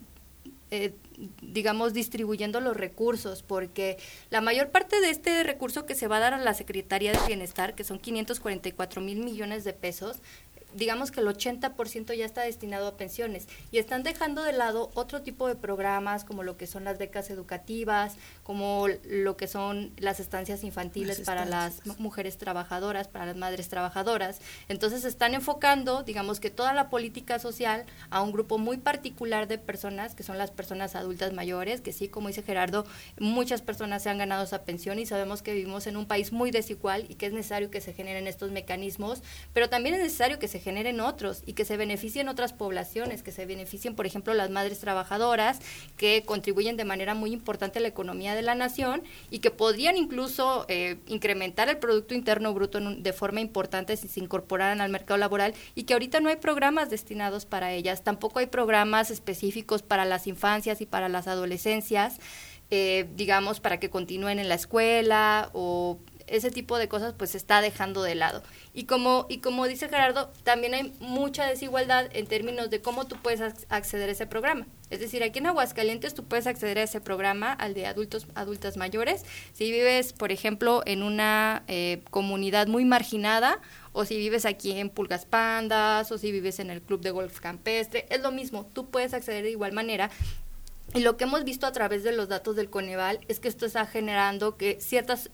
eh, digamos, distribuyendo los recursos, porque la mayor parte de este recurso que se va a dar a la Secretaría del Bienestar, que son 544 mil millones de pesos, digamos que el 80% ya está destinado a pensiones y están dejando de lado otro tipo de programas como lo que son las becas educativas, como lo que son las estancias infantiles para las mujeres trabajadoras, para las madres trabajadoras. Entonces están enfocando, digamos que toda la política social a un grupo muy particular de personas, que son las personas adultas mayores, que sí, como dice Gerardo, muchas personas se han ganado esa pensión y sabemos que vivimos en un país muy desigual y que es necesario que se generen estos mecanismos, pero también es necesario que se generen otros y que se beneficien otras poblaciones, que se beneficien, por ejemplo, las madres trabajadoras, que contribuyen de manera muy importante a la economía de la nación y que podrían incluso eh, incrementar el Producto Interno Bruto de forma importante si se incorporaran al mercado laboral y que ahorita no hay programas destinados para ellas, tampoco hay programas específicos para las infancias y para las adolescencias. Eh, digamos, para que continúen en la escuela o ese tipo de cosas pues se está dejando de lado. Y como, y como dice Gerardo, también hay mucha desigualdad en términos de cómo tú puedes acceder a ese programa. Es decir, aquí en Aguascalientes tú puedes acceder a ese programa, al de adultos, adultas mayores, si vives, por ejemplo, en una eh, comunidad muy marginada, o si vives aquí en Pulgas Pandas, o si vives en el Club de Golf Campestre, es lo mismo, tú puedes acceder de igual manera y lo que hemos visto a través de los datos del Coneval es que esto está generando que ciertas,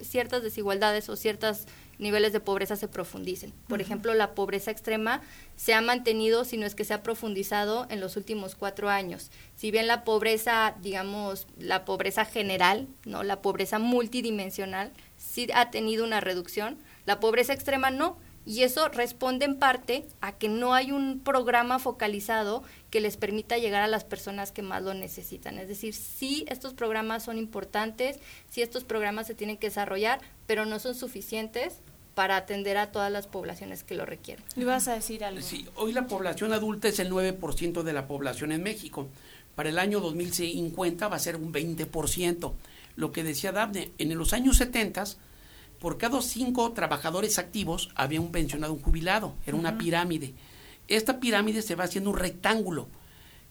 ciertas desigualdades o ciertos niveles de pobreza se profundicen. Por ejemplo, la pobreza extrema se ha mantenido, si no es que se ha profundizado en los últimos cuatro años. Si bien la pobreza, digamos, la pobreza general, no, la pobreza multidimensional, sí ha tenido una reducción, la pobreza extrema no. Y eso responde en parte a que no hay un programa focalizado que les permita llegar a las personas que más lo necesitan. Es decir, sí estos programas son importantes, sí estos programas se tienen que desarrollar, pero no son suficientes para atender a todas las poblaciones que lo requieren. ¿Y vas a decir algo? Sí, hoy la población adulta es el 9% de la población en México. Para el año 2050 va a ser un 20%. Lo que decía Daphne, en los años 70 por cada cinco trabajadores activos había un pensionado, un jubilado, era una pirámide. Esta pirámide se va haciendo un rectángulo,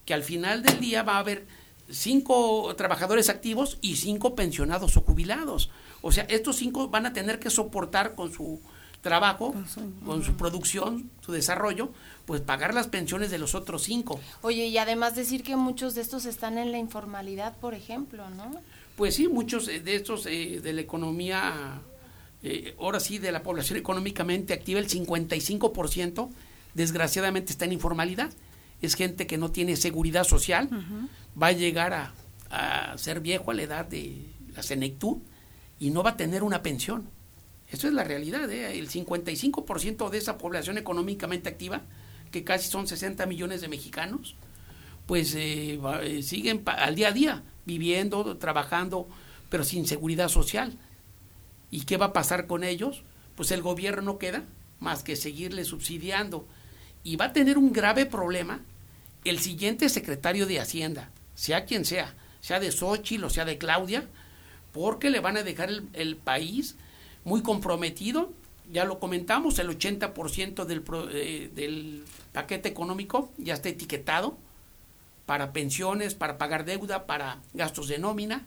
que al final del día va a haber cinco trabajadores activos y cinco pensionados o jubilados. O sea, estos cinco van a tener que soportar con su trabajo, con su producción, su desarrollo, pues pagar las pensiones de los otros cinco. Oye, y además decir que muchos de estos están en la informalidad, por ejemplo, ¿no? Pues sí, muchos de estos eh, de la economía eh, ahora sí, de la población económicamente activa, el 55% desgraciadamente está en informalidad. Es gente que no tiene seguridad social, va a llegar a, ser viejo a la edad de la senectud y no va a tener una pensión. Eso es la realidad. ¿eh? El 55% de esa población económicamente activa, que casi son 60 millones de mexicanos, pues eh, siguen al día a día, viviendo, trabajando, pero sin seguridad social. ¿Y qué va a pasar con ellos? Pues el gobierno no queda más que seguirle subsidiando. Y va a tener un grave problema el siguiente secretario de Hacienda, sea quien sea, sea de Xochitl o sea de Claudia, porque le van a dejar el, país muy comprometido. Ya lo comentamos, el 80% del, eh, del paquete económico ya está etiquetado para pensiones, para pagar deuda, para gastos de nómina.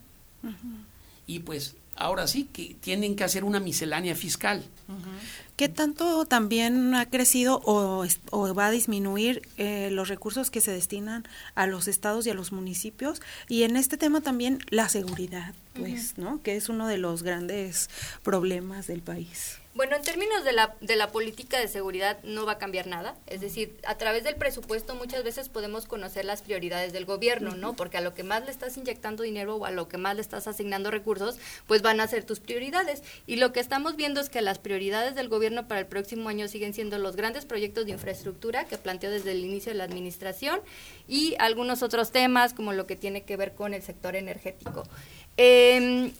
Y pues ahora sí que tienen que hacer una miscelánea fiscal. ¿Qué tanto también ha crecido o, va a disminuir eh, los recursos que se destinan a los estados y a los municipios? Y en este tema también la seguridad, pues, ¿no? Que es uno de los grandes problemas del país. Bueno, en términos de la, de la política de seguridad no va a cambiar nada. Es decir, a través del presupuesto muchas veces podemos conocer las prioridades del gobierno, ¿no? Porque a lo que más le estás inyectando dinero o a lo que más le estás asignando recursos, pues van a ser tus prioridades. Y lo que estamos viendo es que las prioridades del gobierno para el próximo año siguen siendo los grandes proyectos de infraestructura que planteó desde el inicio de la administración y algunos otros temas como lo que tiene que ver con el sector energético. Eh,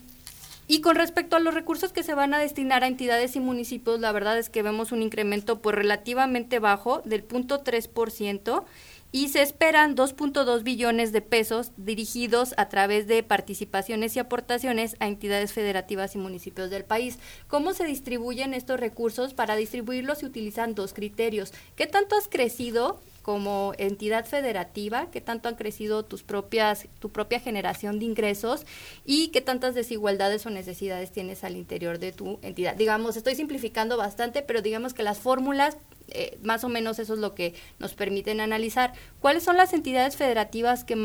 y con respecto a los recursos que se van a destinar a entidades y municipios, la verdad es que vemos un incremento pues relativamente bajo del 0.3% y se esperan 2.2 billones de pesos dirigidos a través de participaciones y aportaciones a entidades federativas y municipios del país. ¿Cómo se distribuyen estos recursos? Para distribuirlos se utilizan dos criterios. ¿Qué tanto has crecido como entidad federativa, qué tanto han crecido tus propias, tu propia generación de ingresos y qué tantas desigualdades o necesidades tienes al interior de tu entidad. Digamos, estoy simplificando bastante, pero digamos que las fórmulas eh, más o menos eso es lo que nos permiten analizar. ¿Cuáles son las entidades federativas que,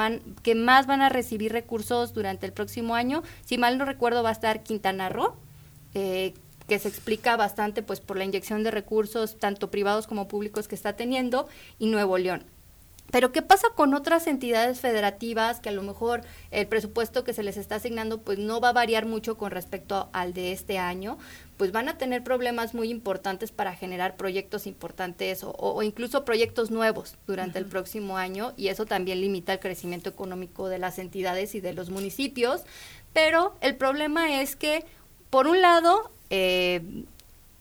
que más van a recibir recursos durante el próximo año? Si mal no recuerdo, va a estar Quintana Roo, eh, que se explica bastante pues por la inyección de recursos tanto privados como públicos que está teniendo y Nuevo León. Pero ¿qué pasa con otras entidades federativas que a lo mejor el presupuesto que se les está asignando pues no va a variar mucho con respecto al de este año? Pues van a tener problemas muy importantes para generar proyectos importantes o, incluso proyectos nuevos durante el próximo año y eso también limita el crecimiento económico de las entidades y de los municipios. Pero el problema es que, por un lado, eh,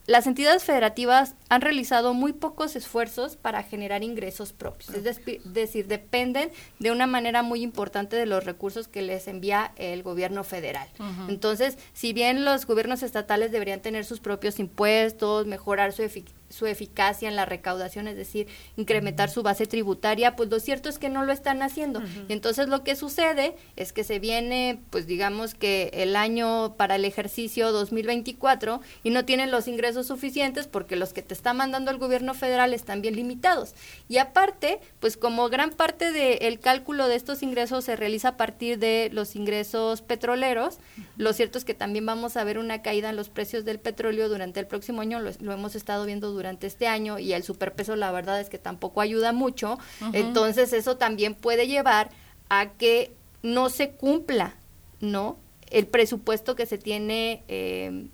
las entidades federativas han realizado muy pocos esfuerzos para generar ingresos propios, es decir, dependen de una manera muy importante de los recursos que les envía el gobierno federal. Entonces, si bien los gobiernos estatales deberían tener sus propios impuestos, mejorar su eficacia, su eficacia en la recaudación, es decir, incrementar su base tributaria, pues lo cierto es que no lo están haciendo. Y entonces lo que sucede es que se viene, pues digamos que el año para el ejercicio 2024 y no tienen los ingresos suficientes porque los que te está mandando el gobierno federal están bien limitados. Y aparte, pues como gran parte del cálculo de estos ingresos se realiza a partir de los ingresos petroleros, lo cierto es que también vamos a ver una caída en los precios del petróleo durante el próximo año, lo, lo hemos estado viendo durante durante este año y el superpeso la verdad es que tampoco ayuda mucho, entonces eso también puede llevar a que no se cumpla, ¿no? El presupuesto que se tiene, eh,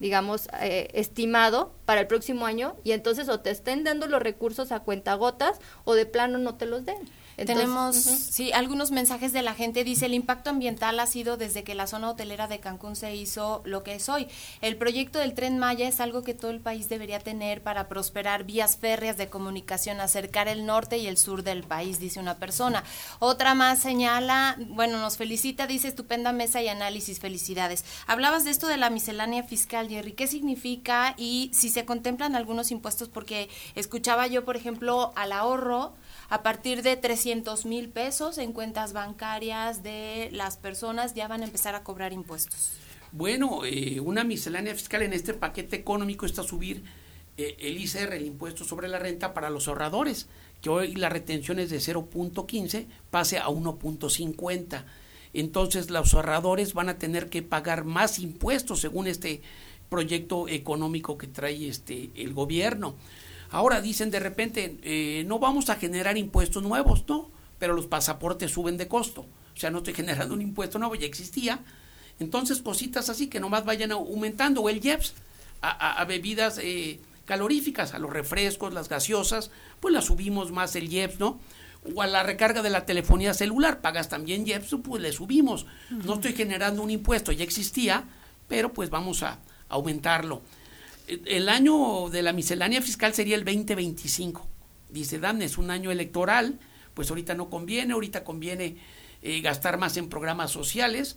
digamos, eh, estimado para el próximo año y entonces o te estén dando los recursos a cuentagotas o de plano no te los den. Tenemos, sí, algunos mensajes de la gente. Dice, el impacto ambiental ha sido desde que la zona hotelera de Cancún se hizo lo que es hoy. El proyecto del tren Maya es algo que todo el país debería tener para prosperar vías férreas de comunicación, acercar el norte y el sur del país, dice una persona. Otra más señala, bueno, nos felicita, dice, estupenda mesa y análisis, felicidades. Hablabas de esto de la miscelánea fiscal, Jerry, ¿qué significa y si se contemplan algunos impuestos? Porque escuchaba yo, por ejemplo, al ahorro, a partir de 300 mil pesos en cuentas bancarias de las personas ya van a empezar a cobrar impuestos. Bueno, eh, una miscelánea fiscal en este paquete económico está subir eh, el ICR, el impuesto sobre la renta para los ahorradores, que hoy la retención es de 0.15, pase a 1.50. Entonces los ahorradores van a tener que pagar más impuestos según este proyecto económico que trae este el gobierno. Ahora dicen de repente, eh, no vamos a generar impuestos nuevos, ¿no? Pero los pasaportes suben de costo. O sea, no estoy generando un impuesto nuevo, ya existía. Entonces, cositas así que nomás vayan aumentando. O el IEPS a, bebidas eh, caloríficas, a los refrescos, las gaseosas, pues las subimos más el IEPS, ¿no? o a la recarga de la telefonía celular, pagas también IEPS, pues le subimos. No estoy generando un impuesto, ya existía, pero pues vamos a aumentarlo. El año de la miscelánea fiscal sería el 2025. Dice Dan, es un año electoral, pues ahorita no conviene, ahorita conviene eh, gastar más en programas sociales.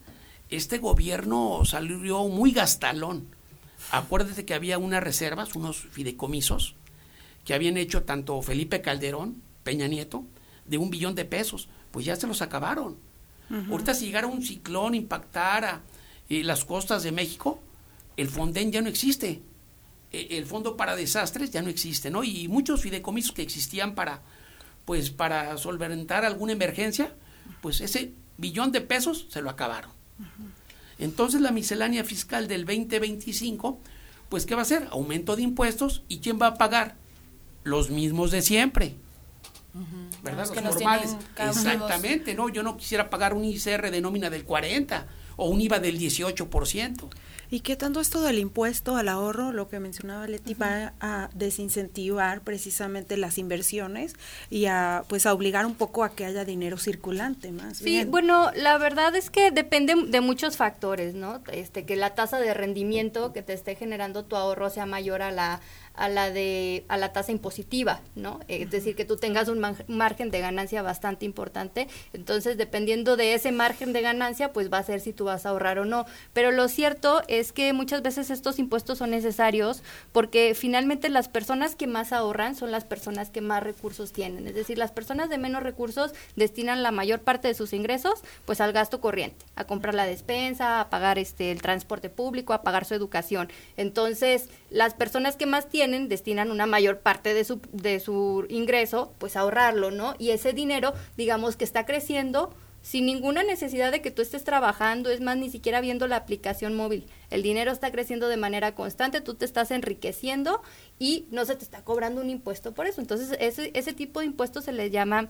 Este gobierno salió muy gastalón. Acuérdate que había unas reservas, unos fideicomisos, que habían hecho tanto Felipe Calderón, Peña Nieto, de un billón de pesos. Pues ya se los acabaron. Ahorita si llegara un ciclón, impactara eh, las costas de México, el Fonden ya no existe. E, el Fondo para Desastres ya no existe, ¿no? Y muchos fideicomisos que existían para, pues, para solventar alguna emergencia, pues ese billón de pesos se lo acabaron. Entonces la miscelánea fiscal del 2025, pues ¿qué va a ser? Aumento de impuestos y ¿quién va a pagar? Los mismos de siempre. ¿Verdad? Los, normales. Exactamente, no, yo no quisiera pagar un ICR de nómina del 40 o un IVA del 18%. ¿Y qué tanto esto del impuesto al ahorro, lo que mencionaba Leti, va a desincentivar precisamente las inversiones y a pues a obligar un poco a que haya dinero circulante más Sí, bueno, la verdad es que depende de muchos factores, ¿no? Este que la tasa de rendimiento que te esté generando tu ahorro sea mayor a la a la de a la tasa impositiva, ¿no? Es decir, que tú tengas un margen de ganancia bastante importante. Entonces, dependiendo de ese margen de ganancia, pues va a ser si tú vas a ahorrar o no. Pero lo cierto es que muchas veces estos impuestos son necesarios porque finalmente las personas que más ahorran son las personas que más recursos tienen. Es decir, las personas de menos recursos destinan la mayor parte de sus ingresos pues al gasto corriente, a comprar la despensa, a pagar este el transporte público, a pagar su educación. Entonces, las personas que más tienen destinan una mayor parte de su, de su ingreso, pues a ahorrarlo, ¿no? Y ese dinero, digamos que está creciendo sin ninguna necesidad de que tú estés trabajando, es más, ni siquiera viendo la aplicación móvil. El dinero está creciendo de manera constante, tú te estás enriqueciendo y no se te está cobrando un impuesto por eso. Entonces, ese, ese tipo de impuestos se les llama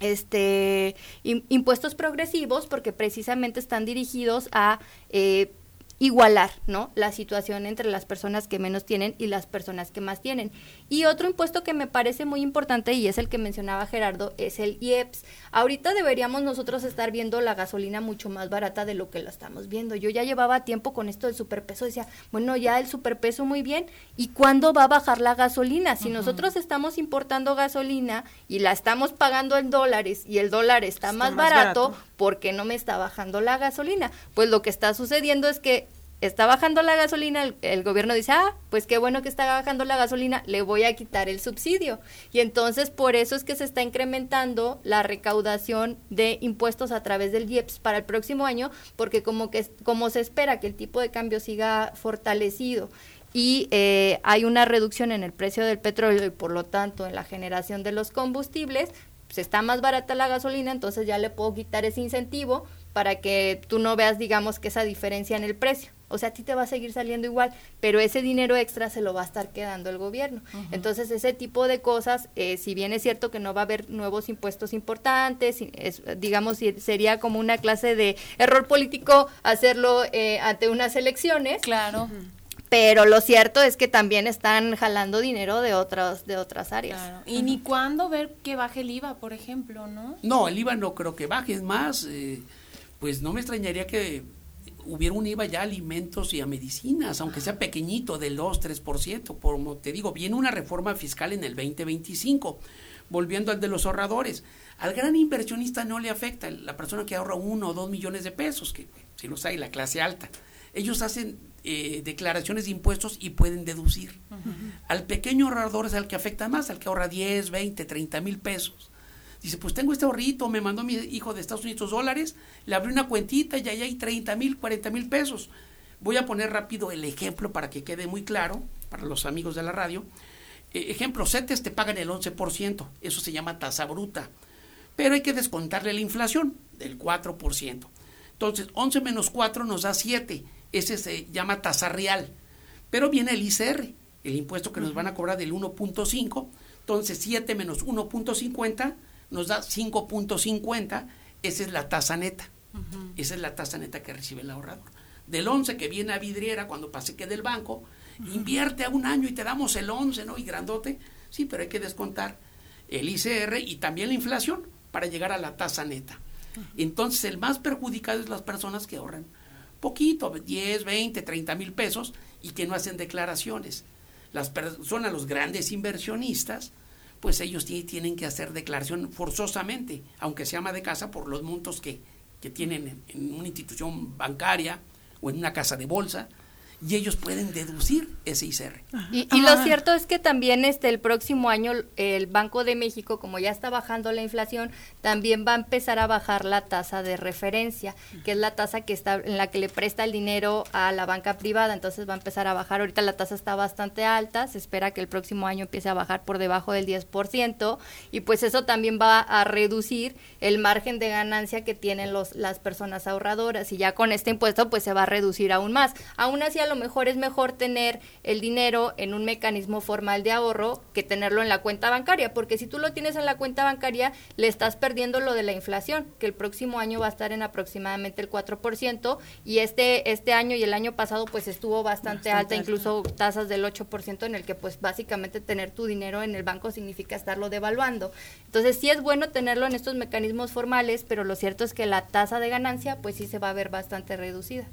este impuestos progresivos porque precisamente están dirigidos a eh, igualar, ¿no? La situación entre las personas que menos tienen y las personas que más tienen. Y otro impuesto que me parece muy importante y es el que mencionaba Gerardo es el IEPS. Ahorita deberíamos nosotros estar viendo la gasolina mucho más barata de lo que la estamos viendo. Yo ya llevaba tiempo con esto del superpeso, decía, bueno, ya el superpeso muy bien, ¿y cuándo va a bajar la gasolina? Si nosotros estamos importando gasolina y la estamos pagando en dólares y el dólar está, más, barato, barato, ¿por qué no me está bajando la gasolina? Pues lo que está sucediendo es que está bajando la gasolina, el, gobierno dice, ah, pues qué bueno que está bajando la gasolina, le voy a quitar el subsidio. Y entonces por eso es que se está incrementando la recaudación de impuestos a través del IEPS para el próximo año, porque como, que, como se espera que el tipo de cambio siga fortalecido y eh, hay una reducción en el precio del petróleo y por lo tanto en la generación de los combustibles, pues está más barata la gasolina, entonces ya le puedo quitar ese incentivo para que tú no veas, digamos, que esa diferencia en el precio. O sea, a ti te va a seguir saliendo igual, pero ese dinero extra se lo va a estar quedando el gobierno. Entonces, ese tipo de cosas, eh, si bien es cierto que no va a haber nuevos impuestos importantes, es, digamos, sería como una clase de error político hacerlo eh, ante unas elecciones. Claro. Pero lo cierto es que también están jalando dinero de otras de otras áreas. Y ni cuándo ver que baje el IVA, por ejemplo, ¿no? No, el IVA no creo que baje, es más, eh, pues no me extrañaría que hubiera un IVA ya a alimentos y a medicinas, aunque sea pequeñito, del 2, 3%. Como te digo, viene una reforma fiscal en el 2025. Volviendo al de los ahorradores. Al gran inversionista no le afecta, la persona que ahorra uno o dos millones de pesos, que si los hay, la clase alta. Ellos hacen eh, declaraciones de impuestos y pueden deducir. Al pequeño ahorrador es al que afecta más, al que ahorra 10, 20, 30 mil pesos. Dice, pues tengo este ahorrito, me mandó mi hijo de Estados Unidos dólares, le abrí una cuentita y ahí hay 30 mil, 40 mil pesos. Voy a poner rápido el ejemplo para que quede muy claro para los amigos de la radio. Eh, ejemplo, CETES te pagan el 11%, eso se llama tasa bruta, pero hay que descontarle la inflación del 4%. Entonces, 11 menos 4 nos da 7, ese se llama tasa real, pero viene el ICR, el impuesto que nos van a cobrar del 1.5, entonces 7 menos 1.50 nos da 5.50, esa es la tasa neta. Esa es la tasa neta que recibe el ahorrador. Del 11 que viene a vidriera cuando pase que del banco, invierte a un año y te damos el 11, ¿no? Y grandote. Sí, pero hay que descontar el ICR y también la inflación para llegar a la tasa neta. Entonces el más perjudicado es las personas que ahorran poquito, 10, 20, 30 mil pesos y que no hacen declaraciones. Las personas, los grandes inversionistas, pues ellos tienen que hacer declaración forzosamente, aunque se llama de casa, por los montos que, que tienen en una institución bancaria o en una casa de bolsa y ellos pueden deducir ese ICR. Y, y lo cierto es que también este el próximo año el Banco de México, como ya está bajando la inflación, también va a empezar a bajar la tasa de referencia, que es la tasa que está en la que le presta el dinero a la banca privada, entonces va a empezar a bajar. Ahorita la tasa está bastante alta, se espera que el próximo año empiece a bajar por debajo del 10% y pues eso también va a reducir el margen de ganancia que tienen los las personas ahorradoras y ya con este impuesto pues se va a reducir aún más. Aún así lo mejor es mejor tener el dinero en un mecanismo formal de ahorro que tenerlo en la cuenta bancaria, porque si tú lo tienes en la cuenta bancaria, le estás perdiendo lo de la inflación, que el próximo año va a estar en aproximadamente el 4%, y este, este año y el año pasado pues estuvo bastante, alta, incluso tasas del 8%, en el que pues básicamente tener tu dinero en el banco significa estarlo devaluando. Entonces sí es bueno tenerlo en estos mecanismos formales, pero lo cierto es que la tasa de ganancia pues sí se va a ver bastante reducida.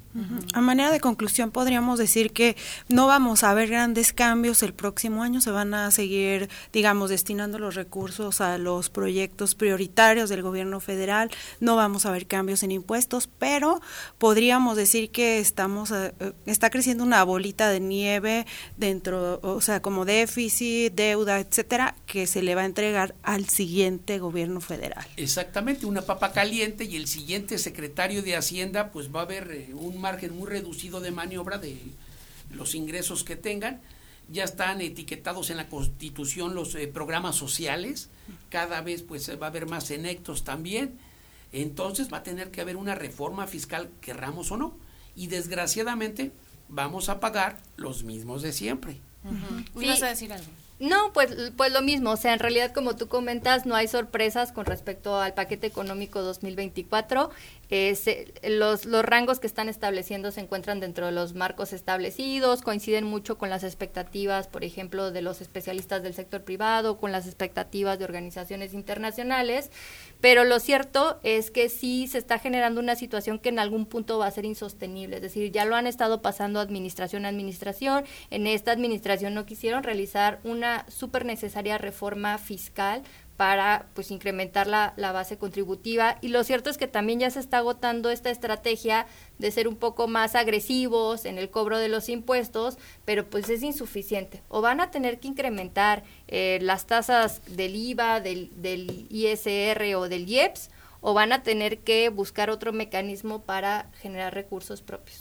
A manera de conclusión podríamos decir que no vamos a ver grandes cambios el próximo año, se van a seguir, digamos, destinando los recursos a los proyectos prioritarios del gobierno federal, no vamos a ver cambios en impuestos, pero podríamos decir que estamos, eh, está creciendo una bolita de nieve dentro, o sea, como déficit, deuda, etcétera, que se le va a entregar al siguiente gobierno federal. Exactamente, una papa caliente y el siguiente secretario de Hacienda, pues va a haber eh, un margen muy reducido de maniobra de los ingresos que tengan. Ya están etiquetados en la Constitución los eh, programas sociales, cada vez pues va a haber más enectos también. Entonces va a tener que haber una reforma fiscal, querramos o no. Y desgraciadamente vamos a pagar los mismos de siempre. ¿Vas a decir algo? No, pues, pues lo mismo, o sea, en realidad como tú comentas, no hay sorpresas con respecto al paquete económico 2024. Eh, los, los rangos que están estableciendo se encuentran dentro de los marcos establecidos, coinciden mucho con las expectativas, por ejemplo, de los especialistas del sector privado, con las expectativas de organizaciones internacionales, pero lo cierto es que sí se está generando una situación que en algún punto va a ser insostenible, es decir, ya lo han estado pasando administración a administración, en esta administración no quisieron realizar una súper necesaria reforma fiscal para pues incrementar la, la, base contributiva y lo cierto es que también ya se está agotando esta estrategia de ser un poco más agresivos en el cobro de los impuestos, pero pues es insuficiente. O van a tener que incrementar eh, las tasas del IVA, del, del ISR o del IEPS, o van a tener que buscar otro mecanismo para generar recursos propios.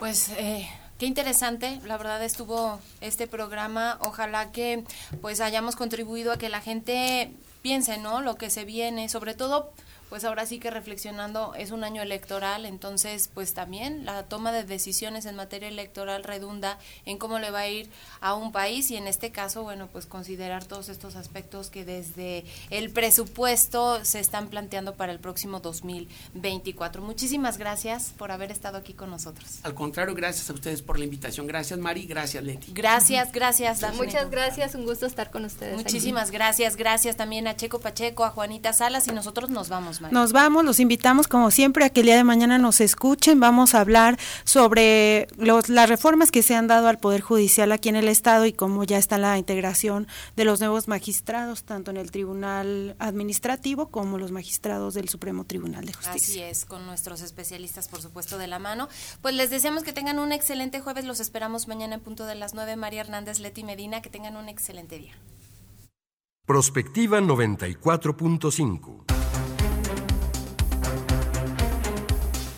Pues eh, Qué interesante, la verdad estuvo este programa. Ojalá que pues hayamos contribuido a que la gente piense, ¿no? Lo que se viene, sobre todo pues ahora sí que reflexionando es un año electoral, entonces pues también la toma de decisiones en materia electoral redunda en cómo le va a ir a un país y en este caso, bueno, pues considerar todos estos aspectos que desde el presupuesto se están planteando para el próximo 2024. Muchísimas gracias por haber estado aquí con nosotros. Al contrario, gracias a ustedes por la invitación. Gracias Mari, gracias Leti. Gracias, gracias. Muchas gracias, un gusto estar con ustedes. Muchísimas gracias, gracias también a Checo Pacheco, a Juanita Salas y nosotros nos vamos. Nos vamos, los invitamos como siempre a que el día de mañana nos escuchen. Vamos a hablar sobre los, las reformas que se han dado al Poder Judicial aquí en el Estado y cómo ya está la integración de los nuevos magistrados, tanto en el Tribunal Administrativo como los magistrados del Supremo Tribunal de Justicia. Así es, con nuestros especialistas, por supuesto, de la mano. Pues les deseamos que tengan un excelente jueves. Los esperamos mañana en punto de las 9. María Hernández, Leti Medina, que tengan un excelente día. Prospectiva 94.5